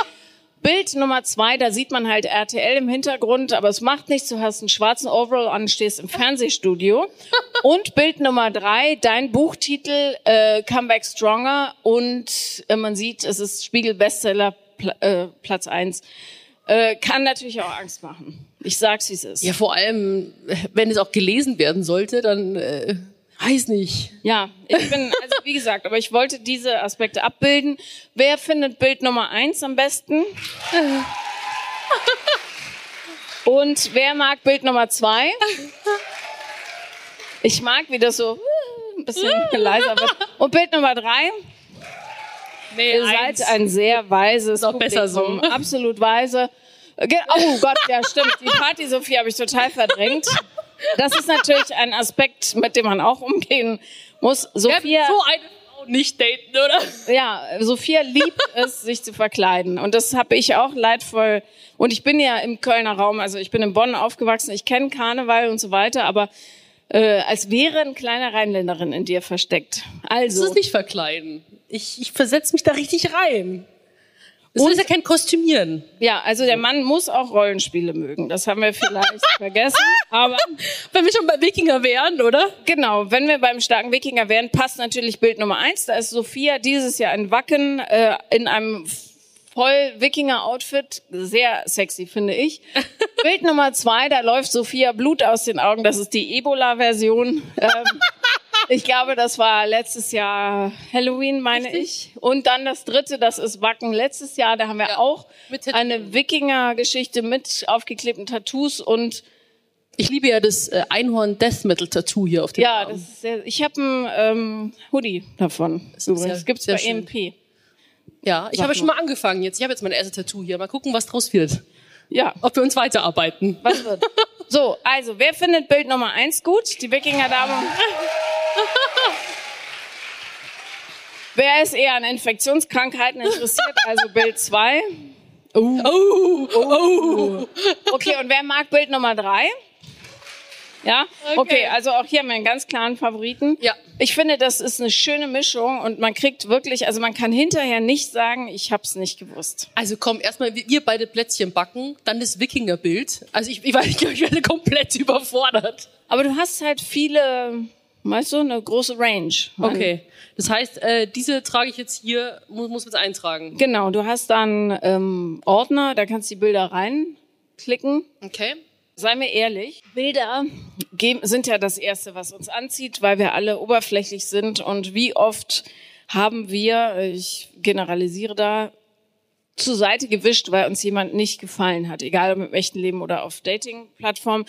Speaker 1: Bild Nummer zwei, da sieht man halt RTL im Hintergrund, aber es macht nichts, du hast einen schwarzen Overall an, stehst im Fernsehstudio. Und Bild Nummer drei, dein Buchtitel äh, Come Back Stronger und äh, man sieht, es ist Spiegel-Bestseller Pla äh, Platz eins. Äh, kann natürlich auch Angst machen. Ich sag's, wie es ist.
Speaker 2: Ja, vor allem, wenn es auch gelesen werden sollte, dann äh, weiß nicht.
Speaker 1: Ja, ich bin, also wie gesagt, aber ich wollte diese Aspekte abbilden. Wer findet Bild Nummer eins am besten? Und wer mag Bild Nummer zwei? Ich mag, wie das so äh, ein bisschen leiser wird. Und Bild Nummer drei?
Speaker 2: Nee,
Speaker 1: Ihr seid ein sehr weises
Speaker 2: Ist auch besser so.
Speaker 1: Publikum, Absolut weise. Oh Gott, ja stimmt. Die Party Sophie habe ich total verdrängt. Das ist natürlich ein Aspekt, mit dem man auch umgehen muss. Sophia,
Speaker 2: so eine Frau nicht daten, oder?
Speaker 1: ja, Sophia liebt es, sich zu verkleiden. Und das habe ich auch leidvoll. Und ich bin ja im Kölner Raum, also ich bin in Bonn aufgewachsen, ich kenne Karneval und so weiter, aber äh, als wäre ein kleiner Rheinländerin in dir versteckt.
Speaker 2: Das
Speaker 1: Also,
Speaker 2: ist nicht verkleiden. Ich, ich versetze mich da richtig rein. Das ist ja kein Kostümieren.
Speaker 1: ja, also der Mann muss auch Rollenspiele mögen. Das haben wir vielleicht vergessen. Aber
Speaker 2: Wenn wir schon bei Wikinger wären, oder?
Speaker 1: genau, wenn wir beim starken Wikinger wären, passt natürlich Bild Nummer eins. Da ist Sophia dieses Jahr in Wacken äh, in einem voll Wikinger-Outfit. Sehr sexy, finde ich. Bild Nummer zwei, da läuft Sophia Blut aus den Augen. Das ist die Ebola-Version. Ähm, ich glaube, das war letztes Jahr Halloween, meine ich. Und dann das dritte, das ist Wacken letztes Jahr. Da haben wir
Speaker 2: Ja,
Speaker 1: auch eine Wikinger-Geschichte mit aufgeklebten Tattoos und
Speaker 2: Ich liebe ja das äh, Einhorn Death Metal Tattoo hier auf dem
Speaker 1: Ja,
Speaker 2: Arm.
Speaker 1: das ist sehr, ich habe ein ähm, Hoodie davon.
Speaker 2: ist
Speaker 1: Übrigens.
Speaker 2: sehr-
Speaker 1: Das gibt's bei
Speaker 2: schön.
Speaker 1: EMP.
Speaker 2: ja, ich habe ja schon
Speaker 1: mal.
Speaker 2: mal angefangen jetzt. Ich habe jetzt mein erstes Tattoo hier. Mal gucken, was draus wird.
Speaker 1: Ja,
Speaker 2: Ob wir uns weiterarbeiten.
Speaker 1: was wird? so, also, wer findet Bild Nummer eins gut? Die Wikinger-Dame. wer ist eher an Infektionskrankheiten interessiert? Also Bild zwei.
Speaker 2: Oh, oh.
Speaker 1: Okay, und wer mag Bild Nummer drei? Ja? Okay.
Speaker 2: Okay.
Speaker 1: also auch hier haben wir einen ganz klaren Favoriten.
Speaker 2: Ja.
Speaker 1: Ich finde, das ist eine schöne Mischung und man kriegt wirklich, also man kann hinterher nicht sagen, ich habe es nicht gewusst.
Speaker 2: Also komm, erstmal wir beide Plätzchen backen, dann das Wikingerbild. Also ich, ich, weiß, ich, ich werde komplett überfordert.
Speaker 1: Aber du hast halt viele, weißt du, eine große Range.
Speaker 2: Okay, das heißt, äh, diese trage ich jetzt hier, muss, muss jetzt eintragen.
Speaker 1: Genau, du hast dann ähm, Ordner, da kannst du die Bilder reinklicken.
Speaker 2: Okay.
Speaker 1: Sei mir ehrlich, Bilder geben- sind ja das Erste, was uns anzieht, weil wir alle oberflächlich sind. Und wie oft haben wir, ich generalisiere da, zur Seite gewischt, weil uns jemand nicht gefallen hat, egal ob im echten Leben oder auf Dating-Plattformen.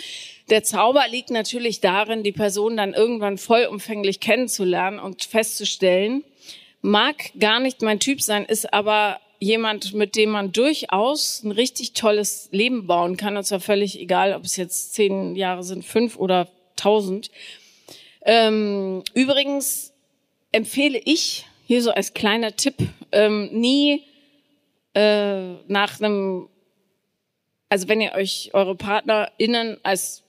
Speaker 1: Der Zauber liegt natürlich darin, die Person dann irgendwann vollumfänglich kennenzulernen und festzustellen, mag gar nicht mein Typ sein, ist aber jemand, mit dem man durchaus ein richtig tolles Leben bauen kann. Und zwar völlig egal, ob es jetzt zehn Jahre sind, fünf oder tausend. Ähm, übrigens empfehle ich hier so als kleiner Tipp ähm, nie äh, nach einem, also wenn ihr euch eure PartnerInnen als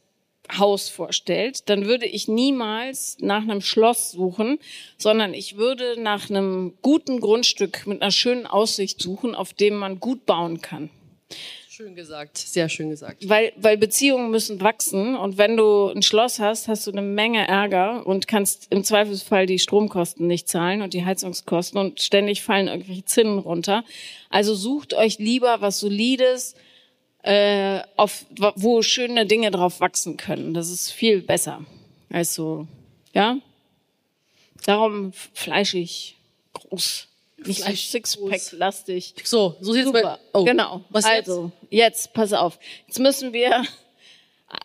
Speaker 1: Haus vorstellt, dann würde ich niemals nach einem Schloss suchen, sondern ich würde nach einem guten Grundstück mit einer schönen Aussicht suchen, auf dem man gut bauen kann.
Speaker 2: Schön gesagt, sehr schön gesagt.
Speaker 1: Weil, weil Beziehungen müssen wachsen und wenn du ein Schloss hast, hast du eine Menge Ärger und kannst im Zweifelsfall die Stromkosten nicht zahlen und die Heizungskosten und ständig fallen irgendwelche Zinnen runter. Also sucht euch lieber was Solides, äh, auf, wo schöne Dinge drauf wachsen können. Das ist viel besser als so, ja? Darum fleischig, groß, nicht so
Speaker 2: Fleischig,
Speaker 1: Sixpack-lastig.
Speaker 2: So, so sieht's
Speaker 1: Super.
Speaker 2: bei. Oh.
Speaker 1: Genau.
Speaker 2: Was
Speaker 1: also, jetzt? pass auf. Jetzt müssen wir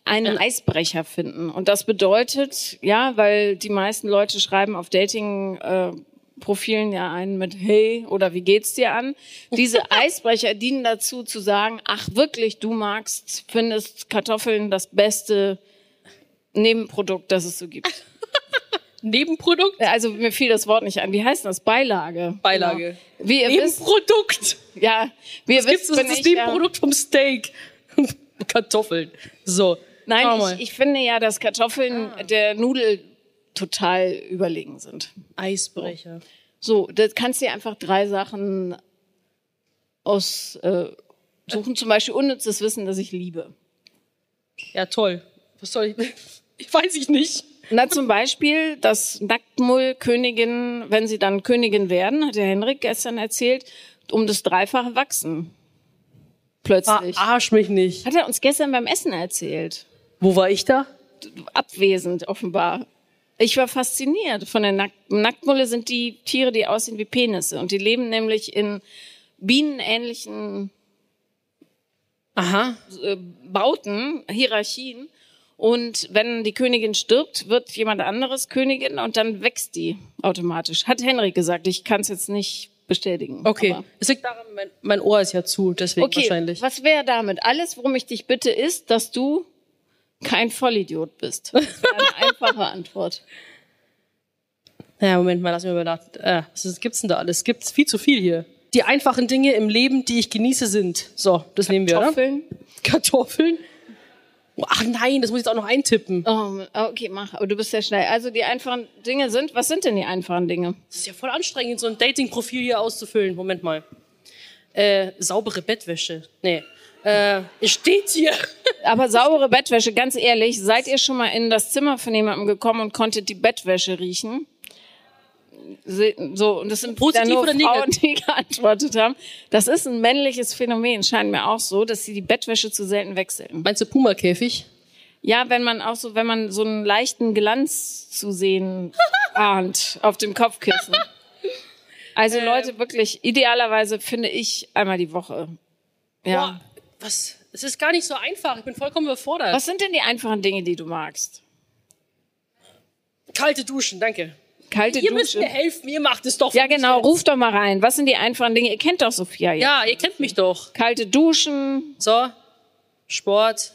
Speaker 1: einen Eisbrecher finden. Und das bedeutet, ja, weil die meisten Leute schreiben auf Dating, äh, Profilen ja einen mit Hey oder wie geht's dir an? Diese Eisbrecher dienen dazu zu sagen, ach wirklich, du magst, findest Kartoffeln das beste Nebenprodukt, das es so gibt.
Speaker 2: Nebenprodukt?
Speaker 1: Also mir fiel das Wort nicht an. Wie heißt das? Beilage.
Speaker 2: Beilage.
Speaker 1: Genau. Wie ihr wisst,
Speaker 2: Nebenprodukt.
Speaker 1: ja, wie ihr
Speaker 2: gibt's?
Speaker 1: wisst,
Speaker 2: Das
Speaker 1: bin
Speaker 2: ist das
Speaker 1: ich ja,
Speaker 2: Nebenprodukt vom Steak. Kartoffeln. So.
Speaker 1: Nein, ich, ich finde ja, dass Kartoffeln der Nudel total überlegen sind.
Speaker 2: Eisbrecher.
Speaker 1: So, da kannst du dir einfach drei Sachen aus äh, suchen. Zum Beispiel unnützes Wissen, das ich liebe.
Speaker 2: Ja, toll. Was soll ich? Ich weiß ich nicht.
Speaker 1: Na, zum Beispiel, dass Nacktmull-Königinnen, wenn sie dann Königin werden, hat der Henrik gestern erzählt, um das Dreifache wachsen. Plötzlich.
Speaker 2: Verarsch mich nicht.
Speaker 1: Hat er uns gestern beim Essen erzählt.
Speaker 2: Wo war ich da?
Speaker 1: abwesend offenbar. Ich war fasziniert von der Nack Nacktmulle sind die Tiere, die aussehen wie Penisse und die leben nämlich in bienenähnlichen
Speaker 2: Aha.
Speaker 1: äh, Bauten, Hierarchien und wenn die Königin stirbt, wird jemand anderes Königin und dann wächst die automatisch. Hat Henry gesagt, ich kann es jetzt nicht bestätigen.
Speaker 2: Okay. Es liegt daran, mein, mein Ohr ist ja zu, deswegen
Speaker 1: Okay,
Speaker 2: wahrscheinlich.
Speaker 1: was wäre damit? Alles, worum ich dich bitte, ist, dass du kein Vollidiot bist. Das wäre eine einfache Antwort.
Speaker 2: Ja, Moment mal, lass mich mal nach. Äh, was gibt's denn da alles? Gibt's viel zu viel hier. Die einfachen Dinge im Leben, die ich genieße, sind. So, das nehmen wir, oder?
Speaker 1: Kartoffeln.
Speaker 2: Kartoffeln. Oh, Ach nein, das muss ich jetzt auch noch eintippen.
Speaker 1: Oh, okay, mach. Aber du bist sehr schnell. Also die einfachen Dinge sind, was sind denn die einfachen Dinge?
Speaker 2: Das ist ja voll anstrengend, so ein Dating-Profil hier auszufüllen. Moment mal. Äh, saubere Bettwäsche. Nee. Äh, steht hier.
Speaker 1: Aber saubere Bettwäsche, ganz ehrlich, seid ihr schon mal in das Zimmer von jemandem gekommen und konntet die Bettwäsche riechen? So, und das sind
Speaker 2: Positiv
Speaker 1: dann nur
Speaker 2: oder
Speaker 1: Frauen,
Speaker 2: negativ?
Speaker 1: die geantwortet haben. Das ist ein männliches Phänomen, scheint mir auch so, dass sie die Bettwäsche zu selten wechseln.
Speaker 2: Meinst du Puma-Käfig?
Speaker 1: Ja, wenn man auch so, wenn man so einen leichten Glanz zu sehen ahnt auf dem Kopfkissen. Also
Speaker 2: Ähm.
Speaker 1: Leute, wirklich, idealerweise finde ich einmal die Woche. Ja.
Speaker 2: Boah, was? Es ist gar nicht so einfach. Ich bin vollkommen überfordert.
Speaker 1: Was sind denn die einfachen Dinge, die du magst?
Speaker 2: Kalte Duschen, danke.
Speaker 1: Kalte
Speaker 2: Ihr müsst mir
Speaker 1: Dusche.
Speaker 2: helfen, ihr macht es doch.
Speaker 1: Ja, genau,
Speaker 2: jetzt.
Speaker 1: ruf doch mal rein. Was sind die einfachen Dinge? Ihr kennt doch Sophia jetzt.
Speaker 2: Ja, ihr kennt mich doch.
Speaker 1: Kalte Duschen,
Speaker 2: So, Sport.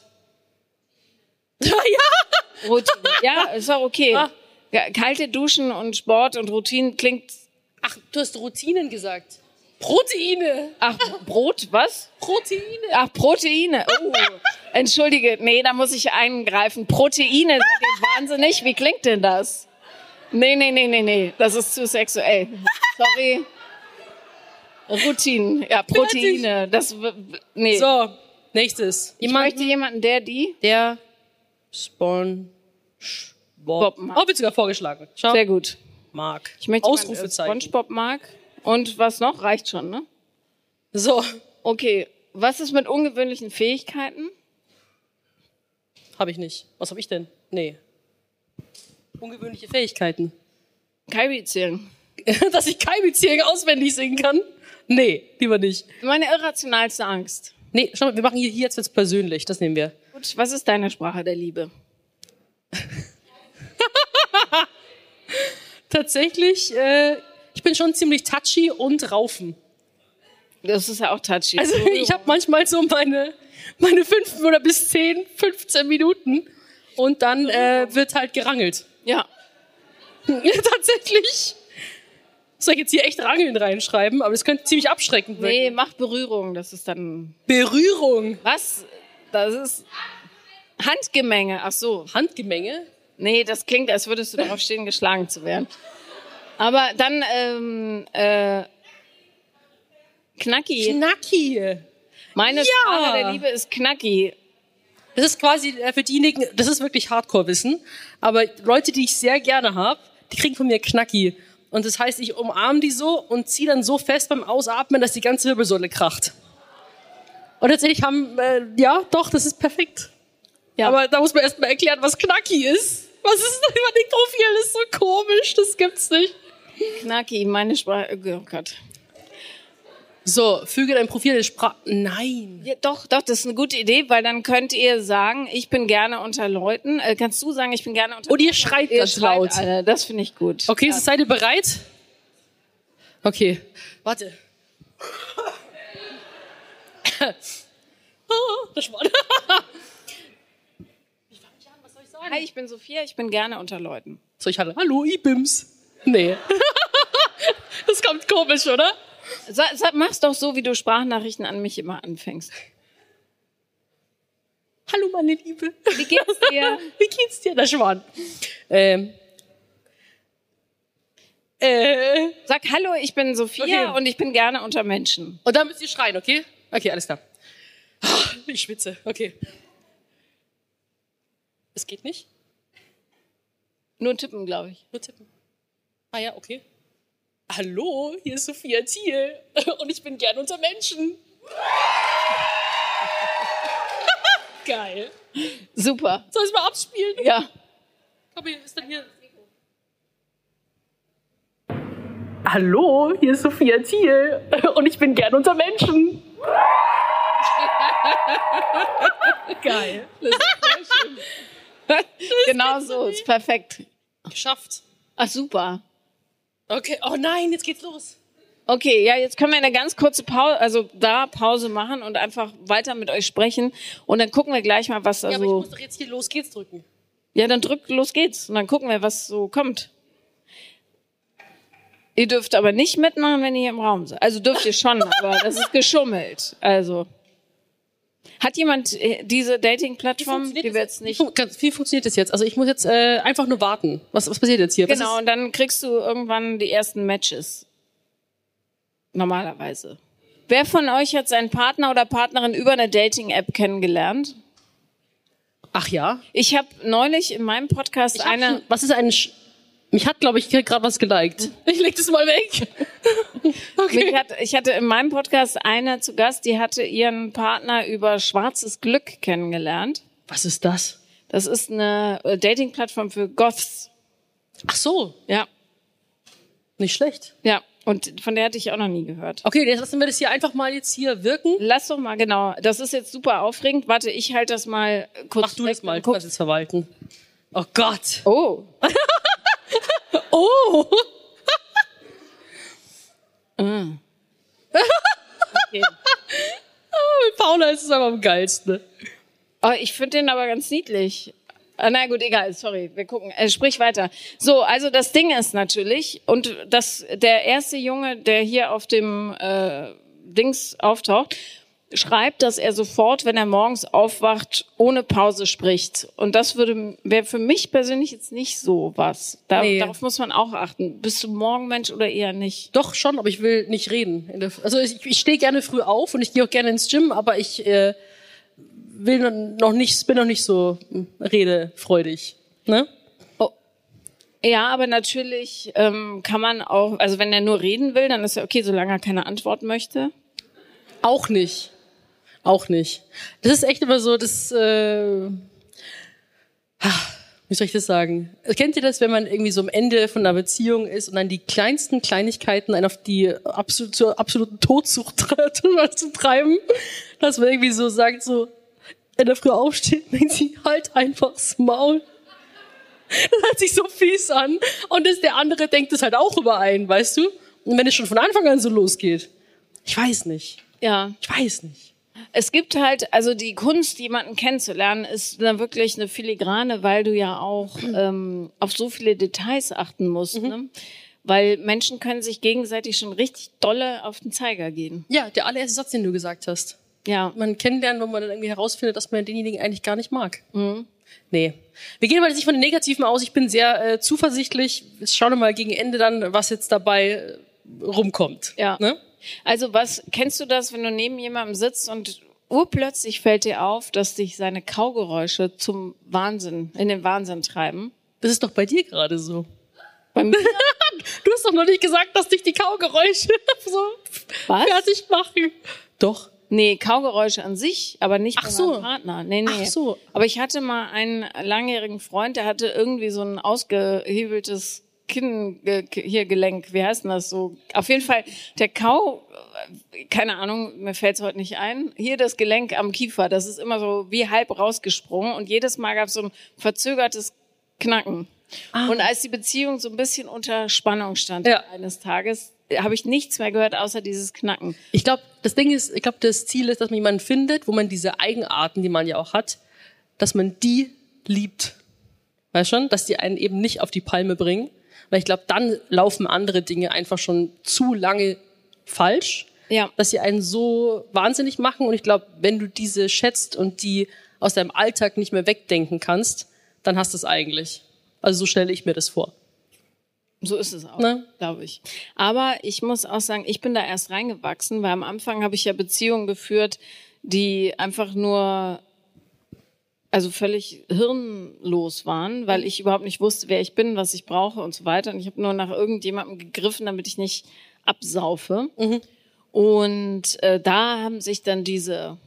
Speaker 2: Ja, ja.
Speaker 1: Routine. ja, ist doch okay.
Speaker 2: Ah.
Speaker 1: Kalte Duschen und Sport und Routinen klingt.
Speaker 2: Ach, du hast Routinen gesagt. Proteine.
Speaker 1: Ach, Brot, was?
Speaker 2: Proteine.
Speaker 1: Ach, Proteine. Oh, entschuldige, nee, da muss ich eingreifen. Proteine, seid ihr wahnsinnig? Wie klingt denn das? Nee, nee, nee, nee, nee. Das ist zu sexuell. Sorry. Routinen. Ja, Proteine. Das, nee.
Speaker 2: So, nächstes.
Speaker 1: ich
Speaker 2: Jemand,
Speaker 1: möchte jemanden, der die.
Speaker 2: der Spon...
Speaker 1: Bob.
Speaker 2: Oh, wird sogar vorgeschlagen. Schau.
Speaker 1: Sehr gut.
Speaker 2: Mag.
Speaker 1: Ich möchte jemanden,
Speaker 2: Ausrufezeichen.
Speaker 1: SpongeBob mag. Und was noch? Reicht schon, ne?
Speaker 2: So,
Speaker 1: Okay. Was ist mit ungewöhnlichen Fähigkeiten?
Speaker 2: habe ich nicht. Was habe ich denn? Nee. Ungewöhnliche Fähigkeiten.
Speaker 1: Kaibi zählen.
Speaker 2: Dass ich Kaibi-Zählen auswendig singen kann? Nee, lieber nicht.
Speaker 1: Meine irrationalste Angst.
Speaker 2: Nee, schau mal, wir machen hier, hier jetzt wird's persönlich. Das nehmen wir.
Speaker 1: Gut, was ist deine Sprache der Liebe?
Speaker 2: Tatsächlich, äh, ich bin schon ziemlich touchy und raufen.
Speaker 1: Das ist ja auch touchy.
Speaker 2: Also ich habe manchmal so meine, meine fünf oder bis zehn, 15 Minuten und dann äh, wird halt gerangelt.
Speaker 1: ja.
Speaker 2: Tatsächlich. Soll ich jetzt hier echt Rangeln reinschreiben? Aber das könnte ziemlich abschreckend wirken.
Speaker 1: Nee, mach Berührung. Das ist dann.
Speaker 2: Berührung.
Speaker 1: Was? Das ist. Handgemenge. Ach so.
Speaker 2: Handgemenge.
Speaker 1: Nee, das klingt, als würdest du darauf stehen, geschlagen zu werden. Aber dann, ähm, äh, Knacki.
Speaker 2: Knacki.
Speaker 1: Meine
Speaker 2: Ja.
Speaker 1: Sprache der Liebe ist Knacki.
Speaker 2: Das ist quasi äh, für diejenigen, das ist wirklich Hardcore-Wissen. Aber Leute, die ich sehr gerne habe, die kriegen von mir Knacki. Und das heißt, ich umarme die so und ziehe dann so fest beim Ausatmen, dass die ganze Wirbelsäule kracht. Und tatsächlich haben, äh, ja, doch, das ist perfekt.
Speaker 1: Ja.
Speaker 2: Aber da muss man erst mal erklären, was Knacki ist. Was ist das über den Profil? Das ist so komisch, das gibt's nicht.
Speaker 1: Knacki, meine Sprache. Oh Gott.
Speaker 2: So, füge dein Profil in Sprache. Nein.
Speaker 1: Ja, doch, doch, das ist eine gute Idee, weil dann könnt ihr sagen, ich bin gerne unter Leuten. Äh, kannst du sagen, ich bin gerne unter
Speaker 2: Und ihr schreit
Speaker 1: Ihr
Speaker 2: ganz
Speaker 1: schreit
Speaker 2: laut.
Speaker 1: alle. Das finde ich gut.
Speaker 2: Okay, seid ihr bereit? Okay, warte. Das war.
Speaker 1: Hi, ich bin Sophia, ich bin gerne unter Leuten.
Speaker 2: So, ich hatte, hallo, Ibims. Nee. das kommt komisch, oder?
Speaker 1: Mach's doch so, wie du Sprachnachrichten an mich immer anfängst.
Speaker 2: Hallo, meine Liebe.
Speaker 1: Wie geht's dir?
Speaker 2: Wie geht's dir, der Schwan? Ähm. Äh.
Speaker 1: Sag Hallo, ich bin Sophia
Speaker 2: Okay.
Speaker 1: und ich bin gerne unter Menschen.
Speaker 2: Und dann müsst ihr schreien, okay? Okay, alles klar. Ah, Ich schwitze, okay. Es geht nicht?
Speaker 1: Nur tippen, glaube ich.
Speaker 2: Nur tippen. Ah ja, okay. Hallo, hier ist Sophia Thiel und ich bin gern unter Menschen. Geil.
Speaker 1: Super.
Speaker 2: Soll ich mal abspielen?
Speaker 1: Ja.
Speaker 2: Komm, hier ist dann hier. Hallo, hier ist Sophia Thiel und ich bin gern unter Menschen. Geil.
Speaker 1: genau so, ist perfekt.
Speaker 2: Geschafft.
Speaker 1: Ach, super.
Speaker 2: Okay, oh nein, jetzt geht's los.
Speaker 1: Okay, ja, jetzt können wir eine ganz kurze Pause, also da Pause machen und einfach weiter mit euch sprechen. Und dann gucken wir gleich mal, was da
Speaker 2: Ja, aber ich muss doch jetzt hier los geht's drücken.
Speaker 1: Ja, dann drückt, los geht's. Und dann gucken wir, was so kommt. Ihr dürft aber nicht mitmachen, wenn ihr hier im Raum seid. Also dürft ihr schon, aber das ist geschummelt. Also. Hat jemand äh, diese Dating-Plattform, die wir jetzt nicht.
Speaker 2: Wie, ganz- wie funktioniert das jetzt? Also ich muss jetzt äh, einfach nur warten. Was, was passiert jetzt hier? Was
Speaker 1: Genau, und dann kriegst du irgendwann die ersten Matches. Normalerweise. Wer von euch hat seinen Partner oder Partnerin über eine Dating-App kennengelernt?
Speaker 2: Ach ja.
Speaker 1: Ich habe neulich in meinem Podcast eine.
Speaker 2: schon, was ist ein... Sch mich hat, glaube ich, gerade was geliked. Ich leg das mal weg.
Speaker 1: Mich hat, ich hatte in meinem Podcast eine zu Gast, die hatte ihren Partner über schwarzes Glück kennengelernt.
Speaker 2: Was ist das?
Speaker 1: Das ist eine äh, Dating-Plattform für Goths.
Speaker 2: Ach so,
Speaker 1: Ja,
Speaker 2: nicht schlecht.
Speaker 1: ja. Und von der hatte ich auch noch nie gehört.
Speaker 2: Okay, jetzt lassen wir das hier einfach mal jetzt hier wirken.
Speaker 1: Lass doch mal, genau. Das ist jetzt super aufregend. Warte, ich halte das mal kurz
Speaker 2: Mach du das mal,
Speaker 1: und
Speaker 2: du kannst es verwalten. Oh Gott.
Speaker 1: Oh,
Speaker 2: Oh.
Speaker 1: okay.
Speaker 2: Mit Paula ist es aber am geilsten.
Speaker 1: Oh, ich finde den aber ganz niedlich. Ah, na gut, egal, sorry, wir gucken. Äh, sprich weiter. So, also das Ding ist natürlich, und das, der erste Junge, der hier auf dem äh, Dings auftaucht, schreibt, dass er sofort, wenn er morgens aufwacht, ohne Pause spricht. Und das würde wäre für mich persönlich jetzt nicht so was. Da,
Speaker 2: Nee.
Speaker 1: Darauf muss man auch achten. Bist du Morgenmensch oder eher nicht?
Speaker 2: Doch schon, aber ich will nicht reden. Also ich, ich stehe gerne früh auf und ich gehe auch gerne ins Gym, aber ich äh, will noch nicht, bin noch nicht so hm, redefreudig. Ne?
Speaker 1: Ja, aber natürlich ähm, kann man auch, also wenn er nur reden will, dann ist ja okay, solange er keine Antwort möchte.
Speaker 2: Auch nicht. Auch nicht. Das ist echt immer so, das, äh, wie soll ich das sagen? Kennt ihr das, wenn man irgendwie so am Ende von einer Beziehung ist und dann die kleinsten Kleinigkeiten einen auf die absolut, zur absoluten Todsucht zu treiben? Dass man irgendwie so sagt, so, in der Früh aufsteht, denkt sie, halt einfach's Maul. Das hört sich so fies an. Und das, der andere denkt es halt auch überein, weißt du? Und wenn es schon von Anfang an so losgeht. Ich weiß nicht.
Speaker 1: Ja.
Speaker 2: Ich weiß nicht.
Speaker 1: Es gibt halt, also die Kunst, jemanden kennenzulernen, ist dann wirklich eine Filigrane, weil du ja auch ähm, auf so viele Details achten musst. Ne? Weil Menschen können sich gegenseitig schon richtig dolle auf den Zeiger gehen.
Speaker 2: Ja, der allererste Satz, den du gesagt hast.
Speaker 1: Ja.
Speaker 2: Man kennenlernen, wo man dann irgendwie herausfindet, dass man denjenigen eigentlich gar nicht mag. Nee. Wir gehen mal jetzt nicht von den Negativen aus. Ich bin sehr äh, zuversichtlich. Schauen wir mal gegen Ende dann, was jetzt dabei äh, rumkommt.
Speaker 1: Ja.
Speaker 2: Ne?
Speaker 1: Also was, kennst du das, wenn du neben jemandem sitzt und urplötzlich fällt dir auf, dass dich seine Kaugeräusche zum Wahnsinn, in den Wahnsinn treiben?
Speaker 2: Das ist doch bei dir gerade so.
Speaker 1: Bei mir?
Speaker 2: Du hast doch noch nicht gesagt, dass dich die Kaugeräusche so
Speaker 1: Was?
Speaker 2: fertig machen. Doch.
Speaker 1: Nee, Kaugeräusche an sich, aber nicht
Speaker 2: Ach
Speaker 1: bei
Speaker 2: so.
Speaker 1: meinem Partner. Nee, nee.
Speaker 2: Ach so.
Speaker 1: Aber ich hatte mal einen langjährigen Freund, der hatte irgendwie so ein ausgehebeltes Kinn, ge- hier Gelenk, wie heißt denn das so? Auf jeden Fall, der Kau, äh, keine Ahnung, mir fällt's heute nicht ein. Hier das Gelenk am Kiefer, das ist immer so wie halb rausgesprungen und jedes Mal gab's so ein verzögertes Knacken. Und als die Beziehung so ein bisschen unter Spannung stand
Speaker 2: Ja.
Speaker 1: eines Tages, habe ich nichts mehr gehört außer dieses Knacken.
Speaker 2: Ich glaube, das Ding ist, ich glaube, das Ziel ist, dass man jemanden findet, wo man diese Eigenarten, die man ja auch hat, dass man die liebt. Weißt schon? Dass die einen eben nicht auf die Palme bringen. Weil ich glaube, dann laufen andere Dinge einfach schon zu lange falsch,
Speaker 1: Ja.
Speaker 2: dass sie einen so wahnsinnig machen. Und ich glaube, wenn du diese schätzt und die aus deinem Alltag nicht mehr wegdenken kannst, dann hast du es eigentlich. Also so stelle ich mir das vor.
Speaker 1: So ist es auch,
Speaker 2: Ne?
Speaker 1: glaube ich. Aber ich muss auch sagen, ich bin da erst reingewachsen, weil am Anfang habe ich ja Beziehungen geführt, die einfach nur, also völlig hirnlos waren, weil ich überhaupt nicht wusste, wer ich bin, was ich brauche und so weiter. Und ich habe nur nach irgendjemandem gegriffen, damit ich nicht absaufe. Und äh, da haben sich dann diese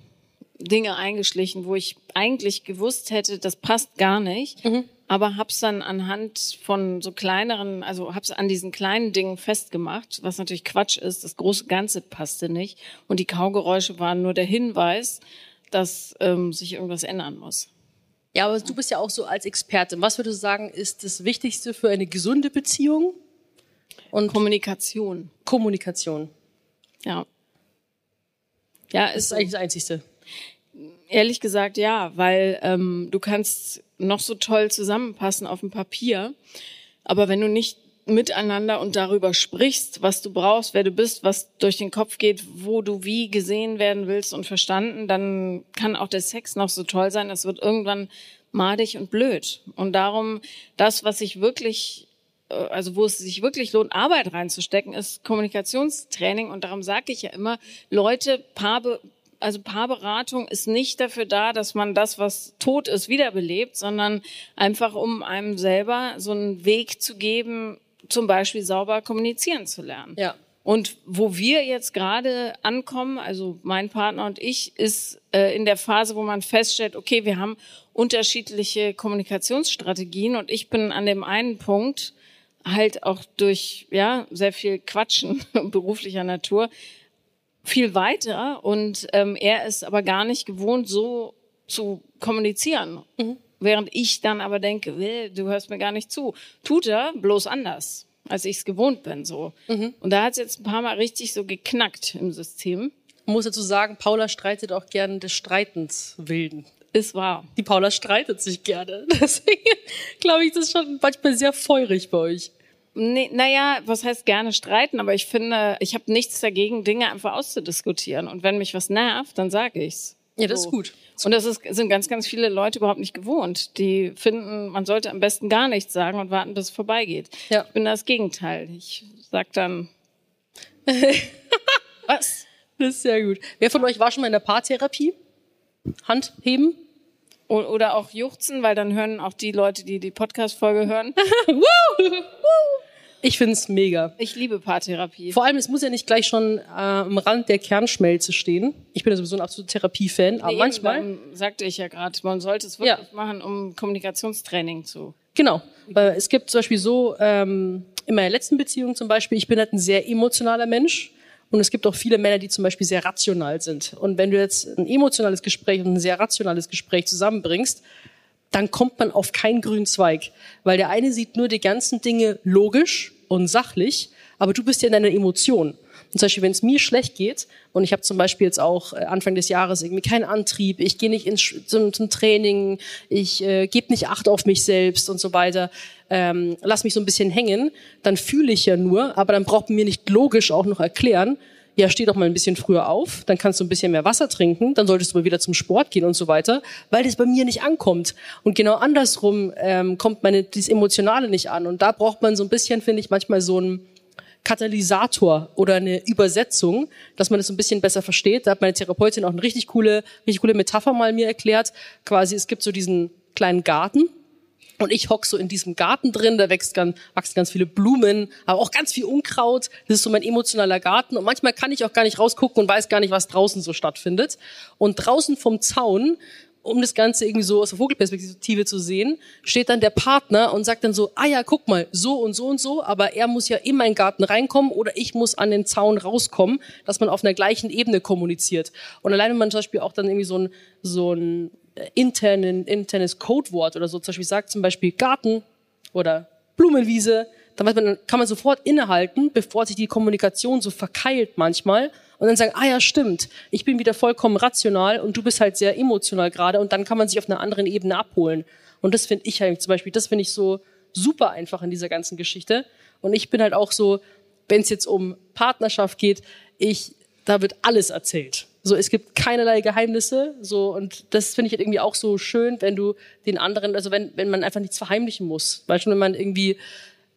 Speaker 1: Dinge eingeschlichen, wo ich eigentlich gewusst hätte, das passt gar nicht, aber hab's dann anhand von so kleineren, also hab's an diesen kleinen Dingen festgemacht, was natürlich Quatsch ist. Das große Ganze passte nicht und die Kaugeräusche waren nur der Hinweis, dass ähm, sich irgendwas ändern muss.
Speaker 2: Ja, aber du bist ja auch so als Experte. Was würdest du sagen, ist das Wichtigste für eine gesunde Beziehung? Und
Speaker 1: Kommunikation,
Speaker 2: Kommunikation.
Speaker 1: ja. Ja, ist
Speaker 2: ist eigentlich das Einzigste.
Speaker 1: Ehrlich gesagt, ja, weil ähm, du kannst noch so toll zusammenpassen auf dem Papier, aber wenn du nicht miteinander und darüber sprichst, was du brauchst, wer du bist, was durch den Kopf geht, wo du wie gesehen werden willst und verstanden, dann kann auch der Sex noch so toll sein, es wird irgendwann madig und blöd. Und darum, das, was ich wirklich äh, also wo es sich wirklich lohnt, Arbeit reinzustecken, ist Kommunikationstraining. Und darum sage ich ja immer, Leute, Paarbe also Paarberatung ist nicht dafür da, dass man das, was tot ist, wiederbelebt, sondern einfach, um einem selber so einen Weg zu geben, zum Beispiel sauber kommunizieren zu lernen.
Speaker 2: Ja.
Speaker 1: Und wo wir jetzt gerade ankommen, also mein Partner und ich, ist äh, in der Phase, wo man feststellt, okay, wir haben unterschiedliche Kommunikationsstrategien und ich bin an dem einen Punkt halt auch durch ja sehr viel Quatschen beruflicher Natur viel weiter und ähm, er ist aber gar nicht gewohnt, so zu kommunizieren. Während ich dann aber denke, "Will, du hörst mir gar nicht zu. Tut er, bloß anders, als ich es gewohnt bin. so. Und da hat es jetzt ein paar Mal richtig so geknackt im System.
Speaker 2: Man muss dazu sagen, Paula streitet auch gerne des Streitens wilden.
Speaker 1: Ist wahr.
Speaker 2: Die Paula streitet sich gerne. Deswegen glaube ich, das ist schon manchmal sehr feurig bei euch.
Speaker 1: Nee, naja, was heißt gerne streiten, aber ich finde, ich habe nichts dagegen, Dinge einfach auszudiskutieren. Und wenn mich was nervt, dann sage ich's.
Speaker 2: Ja, das ist gut.
Speaker 1: Und das ist, sind ganz, ganz viele Leute überhaupt nicht gewohnt. Die finden, man sollte am besten gar nichts sagen und warten, bis es vorbeigeht.
Speaker 2: Ja.
Speaker 1: Ich bin das Gegenteil. Ich sag dann, was?
Speaker 2: Das ist sehr gut. Wer von euch war schon mal in der Paartherapie? Hand heben?
Speaker 1: Oder auch juchzen, weil dann hören auch die Leute, die die Podcast-Folge hören.
Speaker 2: Ich find's mega.
Speaker 1: Ich liebe Paartherapie.
Speaker 2: Vor allem, es muss ja nicht gleich schon äh, am Rand der Kernschmelze stehen. Ich bin ja sowieso ein absoluter Therapiefan, aber
Speaker 1: Nee,
Speaker 2: manchmal,
Speaker 1: eben, sagte ich ja gerade, man sollte es wirklich
Speaker 2: Ja.
Speaker 1: machen, um Kommunikationstraining zu.
Speaker 2: genau. Weil es gibt zum Beispiel so, ähm, in meiner letzten Beziehung zum Beispiel, ich bin halt ein sehr emotionaler Mensch. Und es gibt auch viele Männer, die zum Beispiel sehr rational sind. Und wenn du jetzt ein emotionales Gespräch und ein sehr rationales Gespräch zusammenbringst, dann kommt man auf keinen grünen Zweig. Weil der eine sieht nur die ganzen Dinge logisch und sachlich, aber du bist ja in deiner Emotion. Und zum Beispiel, wenn es mir schlecht geht, und ich habe zum Beispiel jetzt auch äh, Anfang des Jahres irgendwie keinen Antrieb, ich gehe nicht ins, zum, zum Training, ich äh, gebe nicht Acht auf mich selbst und so weiter, ähm, lass mich so ein bisschen hängen, dann fühle ich ja nur, aber dann braucht man mir nicht logisch auch noch erklären, ja, steh doch mal ein bisschen früher auf, dann kannst du ein bisschen mehr Wasser trinken, dann solltest du mal wieder zum Sport gehen und so weiter, weil das bei mir nicht ankommt. Und genau andersrum ähm, kommt meine dieses Emotionale nicht an. Und da braucht man so ein bisschen, finde ich, manchmal so ein Katalysator oder eine Übersetzung, dass man das ein bisschen besser versteht. Da hat meine Therapeutin auch eine richtig coole, richtig coole Metapher mal mir erklärt. Quasi, es gibt so diesen kleinen Garten und ich hock so in diesem Garten drin, da wächst ganz, wachsen ganz viele Blumen, aber auch ganz viel Unkraut. Das ist so mein emotionaler Garten. Und manchmal kann ich auch gar nicht rausgucken und weiß gar nicht, was draußen so stattfindet. Und draußen vom Zaun, um das Ganze irgendwie so aus der Vogelperspektive zu sehen, steht dann der Partner und sagt dann so, ah ja, guck mal, so und so und so, aber er muss ja in meinen Garten reinkommen oder ich muss an den Zaun rauskommen, dass man auf einer gleichen Ebene kommuniziert. Und allein wenn man zum Beispiel auch dann irgendwie so ein, so ein internen, internes Codewort oder so zum Beispiel sagt, zum Beispiel Garten oder Blumenwiese, dann man, dann kann man sofort innehalten, bevor sich die Kommunikation so verkeilt manchmal und dann sagen, ah ja, stimmt, ich bin wieder vollkommen rational und du bist halt sehr emotional gerade und dann kann man sich auf einer anderen Ebene abholen. Und das finde ich halt zum Beispiel, das finde ich so super einfach in dieser ganzen Geschichte. Und ich bin halt auch so, wenn es jetzt um Partnerschaft geht, ich, da wird alles erzählt. So, es gibt keinerlei Geheimnisse, so, und das finde ich halt irgendwie auch so schön, wenn du den anderen, also wenn, wenn man einfach nichts verheimlichen muss. Weil schon, wenn man irgendwie,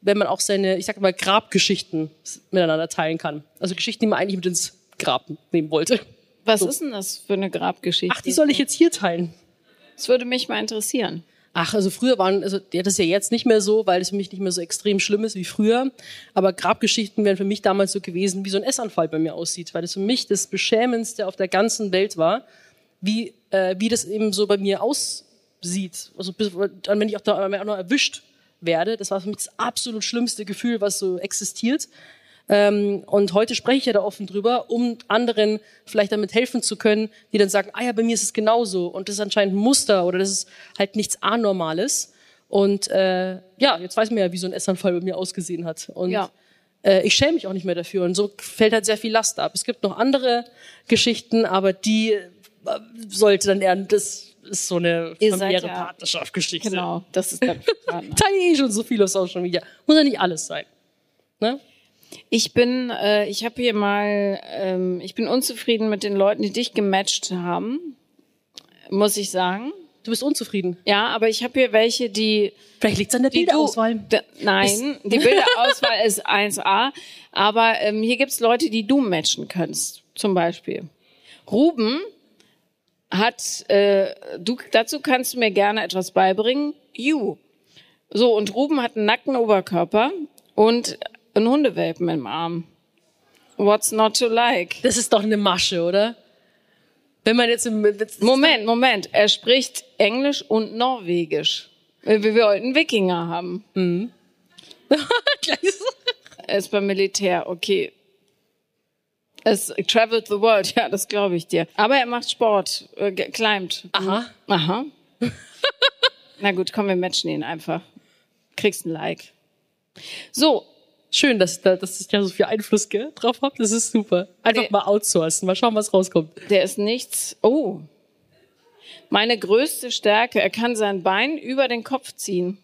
Speaker 2: wenn man auch seine, ich sag mal, Grabgeschichten miteinander teilen kann. Also Geschichten, die man eigentlich mit ins Grab nehmen wollte.
Speaker 1: Was ist denn das für eine Grabgeschichte?
Speaker 2: Ach, die soll ich jetzt hier teilen.
Speaker 1: Das würde mich mal interessieren.
Speaker 2: Ach, also früher waren, also ja, das ist ja jetzt nicht mehr so, weil es für mich nicht mehr so extrem schlimm ist wie früher. Aber Grabgeschichten wären für mich damals so gewesen, wie so ein Essanfall bei mir aussieht, weil das für mich das Beschämendste auf der ganzen Welt war, wie, äh, wie das eben so bei mir aussieht. Also dann, wenn ich auch da auch noch erwischt werde, das war für mich das absolut schlimmste Gefühl, was so existiert. Ähm, und heute spreche ich ja da offen drüber, um anderen vielleicht damit helfen zu können, die dann sagen, ah ja, bei mir ist es genauso und das ist anscheinend ein Muster oder das ist halt nichts Anormales. Und äh, ja, jetzt weiß man ja, wie so ein Essanfall bei mir ausgesehen hat. Und
Speaker 1: Ja.
Speaker 2: äh, ich schäme mich auch nicht mehr dafür. Und so fällt halt sehr viel Last ab. Es gibt noch andere Geschichten, aber die äh, sollte dann eher, das ist so eine
Speaker 1: Ihr
Speaker 2: familiäre
Speaker 1: ja-
Speaker 2: Partnerschaftsgeschichte.
Speaker 1: Genau, das ist Partner.
Speaker 2: Teile eh schon so viel auf Social Media. Muss ja nicht alles sein. Ne?
Speaker 1: Ich bin, äh, ich habe hier mal, ähm, ich bin unzufrieden mit den Leuten, die dich gematcht haben, muss ich sagen.
Speaker 2: Du bist unzufrieden.
Speaker 1: Ja, aber ich habe hier welche, die
Speaker 2: Vielleicht liegt es an der Bilderauswahl.
Speaker 1: Du, nein, die Bilderauswahl ist 1A. Aber ähm, hier gibt's Leute, die du matchen kannst, zum Beispiel. Ruben hat, äh, du, dazu kannst du mir gerne etwas beibringen. You. So, und Ruben hat einen nackten Oberkörper und einen Hundewelpen im Arm. What's not to like?
Speaker 2: Das ist doch eine Masche, oder? Wenn man jetzt im
Speaker 1: Moment, Moment. Er spricht Englisch und Norwegisch. Wir, wir wollten Wikinger haben. Er ist beim Militär, okay. Es traveled the world, ja, das glaube ich dir. Aber er macht Sport, äh, climbed.
Speaker 2: Aha.
Speaker 1: Aha. Na gut, komm, wir matchen ihn einfach. Kriegst ein Like. So,
Speaker 2: Schön, dass, da, dass ich da so viel Einfluss gell, drauf habe. Das ist super. Einfach
Speaker 1: Nee.
Speaker 2: mal outsourcen. Mal schauen, was rauskommt.
Speaker 1: der ist nichts. Oh. Meine größte Stärke, er kann sein Bein über den Kopf ziehen.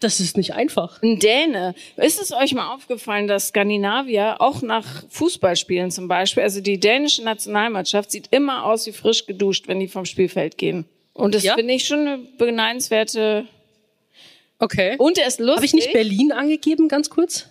Speaker 2: Das ist nicht einfach.
Speaker 1: Ein Däne. Ist es euch mal aufgefallen, dass Skandinavier auch nach Fußballspielen zum Beispiel, also die dänische Nationalmannschaft sieht immer aus wie frisch geduscht, wenn die vom Spielfeld gehen. Und das
Speaker 2: Ja?
Speaker 1: finde ich schon eine beneidenswerte.
Speaker 2: Okay.
Speaker 1: Und er ist lustig.
Speaker 2: Habe ich nicht Berlin angegeben, ganz kurz?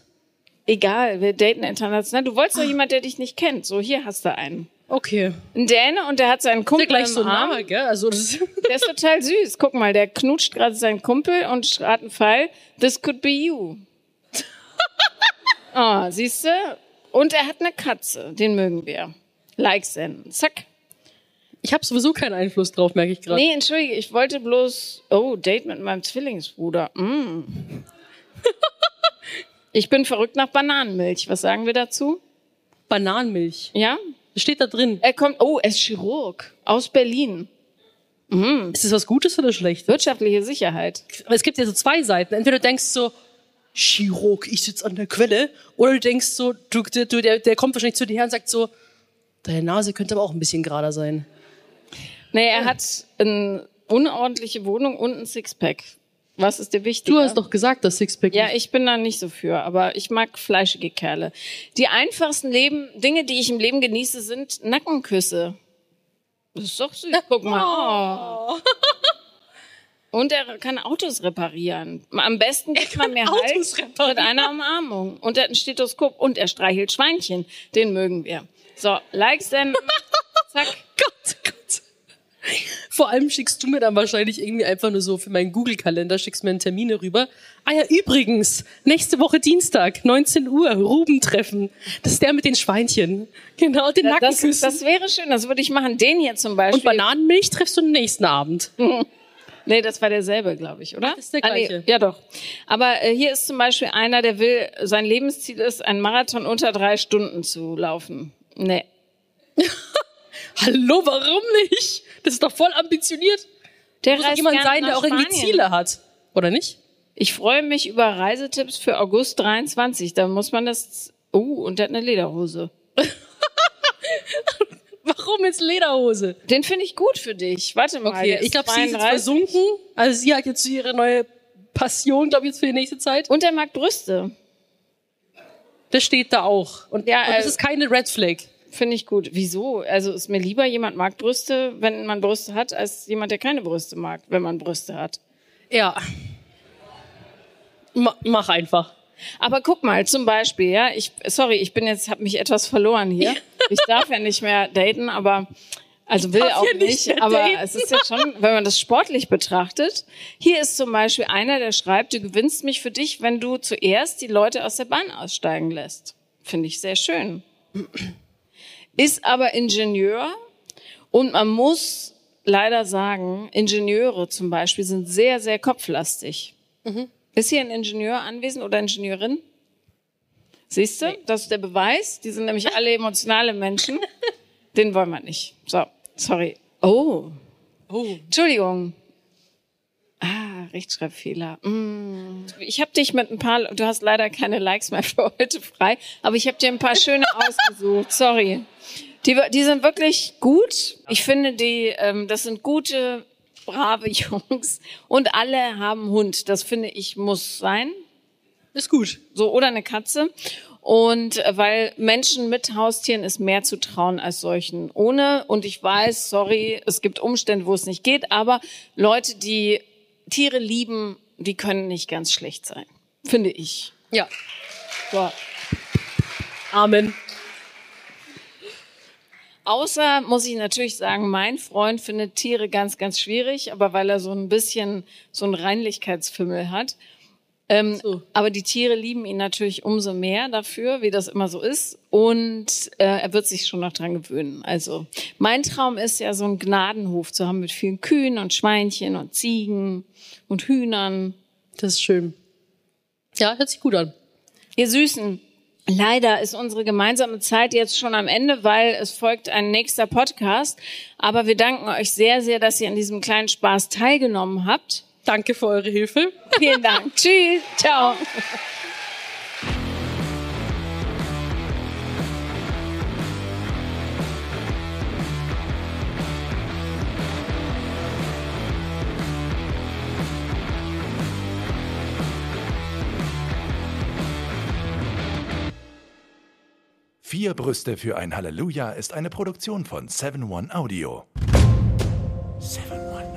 Speaker 1: Egal, wir daten international. Du wolltest doch jemand, der dich nicht kennt. So, hier hast du einen.
Speaker 2: Okay.
Speaker 1: Ein Däne und der hat seinen
Speaker 2: Ist ja
Speaker 1: Kumpel
Speaker 2: gleich so ein. Name, gell? Also das
Speaker 1: Der ist total süß. Guck mal, der knutscht gerade seinen Kumpel und strahlt einen Pfeil. This could be you. Ah, siehst du? Und er hat eine Katze. Den mögen wir. Like senden. Zack.
Speaker 2: Ich habe sowieso keinen Einfluss drauf, merke ich gerade.
Speaker 1: Nee, entschuldige, ich wollte bloß. Oh, Date mit meinem Zwillingsbruder. Mm. Ich bin verrückt nach Bananenmilch. Was sagen wir dazu?
Speaker 2: Bananenmilch.
Speaker 1: Ja?
Speaker 2: Das steht da drin.
Speaker 1: Er kommt. Oh, er ist Chirurg. Aus Berlin.
Speaker 2: Ist das was Gutes oder Schlechtes?
Speaker 1: Wirtschaftliche Sicherheit.
Speaker 2: Aber es gibt ja so zwei Seiten. Entweder du denkst so, Chirurg, ich sitze an der Quelle. Oder du denkst so, du, du, der, der kommt wahrscheinlich zu dir her und sagt so, deine Nase könnte aber auch ein bisschen gerader sein.
Speaker 1: Nee, er hat eine unordentliche Wohnung und ein Sixpack. Was ist dir wichtig?
Speaker 2: Du hast doch gesagt, dass Sixpack
Speaker 1: Ja, ich bin da nicht so für, aber ich mag fleischige Kerle. Die einfachsten Leben, Dinge, die ich im Leben genieße, sind Nackenküsse. Das ist doch süß. Guck mal. Oh. Und er kann Autos reparieren. Am besten gibt man mir
Speaker 2: Autos
Speaker 1: halt mit
Speaker 2: reparieren.
Speaker 1: einer Umarmung. Und er hat ein Stethoskop und er streichelt Schweinchen. Den mögen wir. So, Likes denn. Zack.
Speaker 2: Gott. Vor allem schickst du mir dann wahrscheinlich irgendwie einfach nur so für meinen Google-Kalender, schickst mir einen Termine rüber. Ah ja, übrigens, nächste Woche Dienstag, 19 Uhr, Ruben-Treffen. Das ist der mit den Schweinchen. Genau, den
Speaker 1: Das,
Speaker 2: Nackenküssen.
Speaker 1: das wäre schön, das würde ich machen. Den hier zum Beispiel.
Speaker 2: Und Bananenmilch treffst du nächsten Abend.
Speaker 1: Nee, das war derselbe, glaube ich, oder?
Speaker 2: Das ist der
Speaker 1: Ah, nee,
Speaker 2: gleiche.
Speaker 1: ja, doch. Aber äh, hier ist zum Beispiel einer, der will, sein Lebensziel ist, einen Marathon unter drei Stunden zu laufen. Nee.
Speaker 2: Hallo, warum nicht? Das ist doch voll ambitioniert.
Speaker 1: Der
Speaker 2: Muss doch jemand sein, der auch irgendwie
Speaker 1: Spanien.
Speaker 2: Ziele hat. Oder nicht?
Speaker 1: Ich freue mich über Reisetipps für August 23. Da muss man das. Oh, und der hat eine Lederhose.
Speaker 2: Warum jetzt Lederhose?
Speaker 1: Den finde ich gut für dich. Warte mal.
Speaker 2: Okay, ich glaube, sie ist jetzt
Speaker 1: 32.
Speaker 2: versunken. Also sie hat jetzt ihre neue Passion, glaube ich, jetzt für die nächste Zeit.
Speaker 1: Und er mag Brüste.
Speaker 2: Das steht da auch. Und,
Speaker 1: Ja,
Speaker 2: und das
Speaker 1: äh,
Speaker 2: ist keine Red Flag.
Speaker 1: Finde ich gut. Wieso? Also ist mir lieber, jemand mag Brüste, wenn man Brüste hat, als jemand, der keine Brüste mag, wenn man Brüste hat.
Speaker 2: Ja. Ma mach einfach.
Speaker 1: Aber guck mal, zum Beispiel, ja, ich, sorry, ich bin jetzt, habe mich etwas verloren hier. Ich darf ja nicht mehr daten, aber, also will auch
Speaker 2: ja nicht
Speaker 1: nicht, aber
Speaker 2: daten.
Speaker 1: es ist ja schon, wenn man das sportlich betrachtet. Hier ist zum Beispiel einer, der schreibt, du gewinnst mich für dich, wenn du zuerst die Leute aus der Bahn aussteigen lässt. Finde ich sehr schön. Ist aber Ingenieur und man muss leider sagen, Ingenieure zum Beispiel sind sehr, sehr kopflastig. Ist hier ein Ingenieur anwesend oder Ingenieurin? Siehst du, das ist der Beweis. Die sind nämlich alle emotionale Menschen. Den wollen wir nicht. So, sorry. Oh,
Speaker 2: Oh.
Speaker 1: Entschuldigung. Ah, Rechtschreibfehler. Mm. Ich habe dich mit ein paar, du hast leider keine Likes mehr für heute frei, aber ich habe dir ein paar schöne ausgesucht. Sorry. Die, die sind wirklich gut. Ich finde, die, ähm, das sind gute, brave Jungs und alle haben Hund. Das finde ich muss sein.
Speaker 2: Ist gut.
Speaker 1: So, oder eine Katze. Und äh, weil Menschen mit Haustieren ist mehr zu trauen als solchen ohne. Und ich weiß, sorry, es gibt Umstände, wo es nicht geht, aber Leute, die Tiere lieben, die können nicht ganz schlecht sein. Finde ich.
Speaker 2: Ja.
Speaker 1: So.
Speaker 2: Amen.
Speaker 1: Außer, muss ich natürlich sagen, mein Freund findet Tiere ganz, ganz schwierig, aber weil er so ein bisschen so einen Reinlichkeitsfimmel hat. Ähm,
Speaker 2: So.
Speaker 1: Aber die Tiere lieben ihn natürlich umso mehr dafür, wie das immer so ist. Und äh, er wird sich schon noch dran gewöhnen. Also mein Traum ist ja, so einen Gnadenhof zu haben mit vielen Kühen und Schweinchen und Ziegen und Hühnern.
Speaker 2: Das ist schön. Ja, hört sich gut an.
Speaker 1: Ihr Süßen, leider ist unsere gemeinsame Zeit jetzt schon am Ende, weil es folgt ein nächster Podcast. Aber wir danken euch sehr, sehr, dass ihr an diesem kleinen Spaß teilgenommen habt.
Speaker 2: Danke für eure Hilfe.
Speaker 1: Vielen Dank. Tschüss. Ciao.
Speaker 6: Vier Brüste für ein Halleluja ist eine Produktion von 7-One Audio. 7-One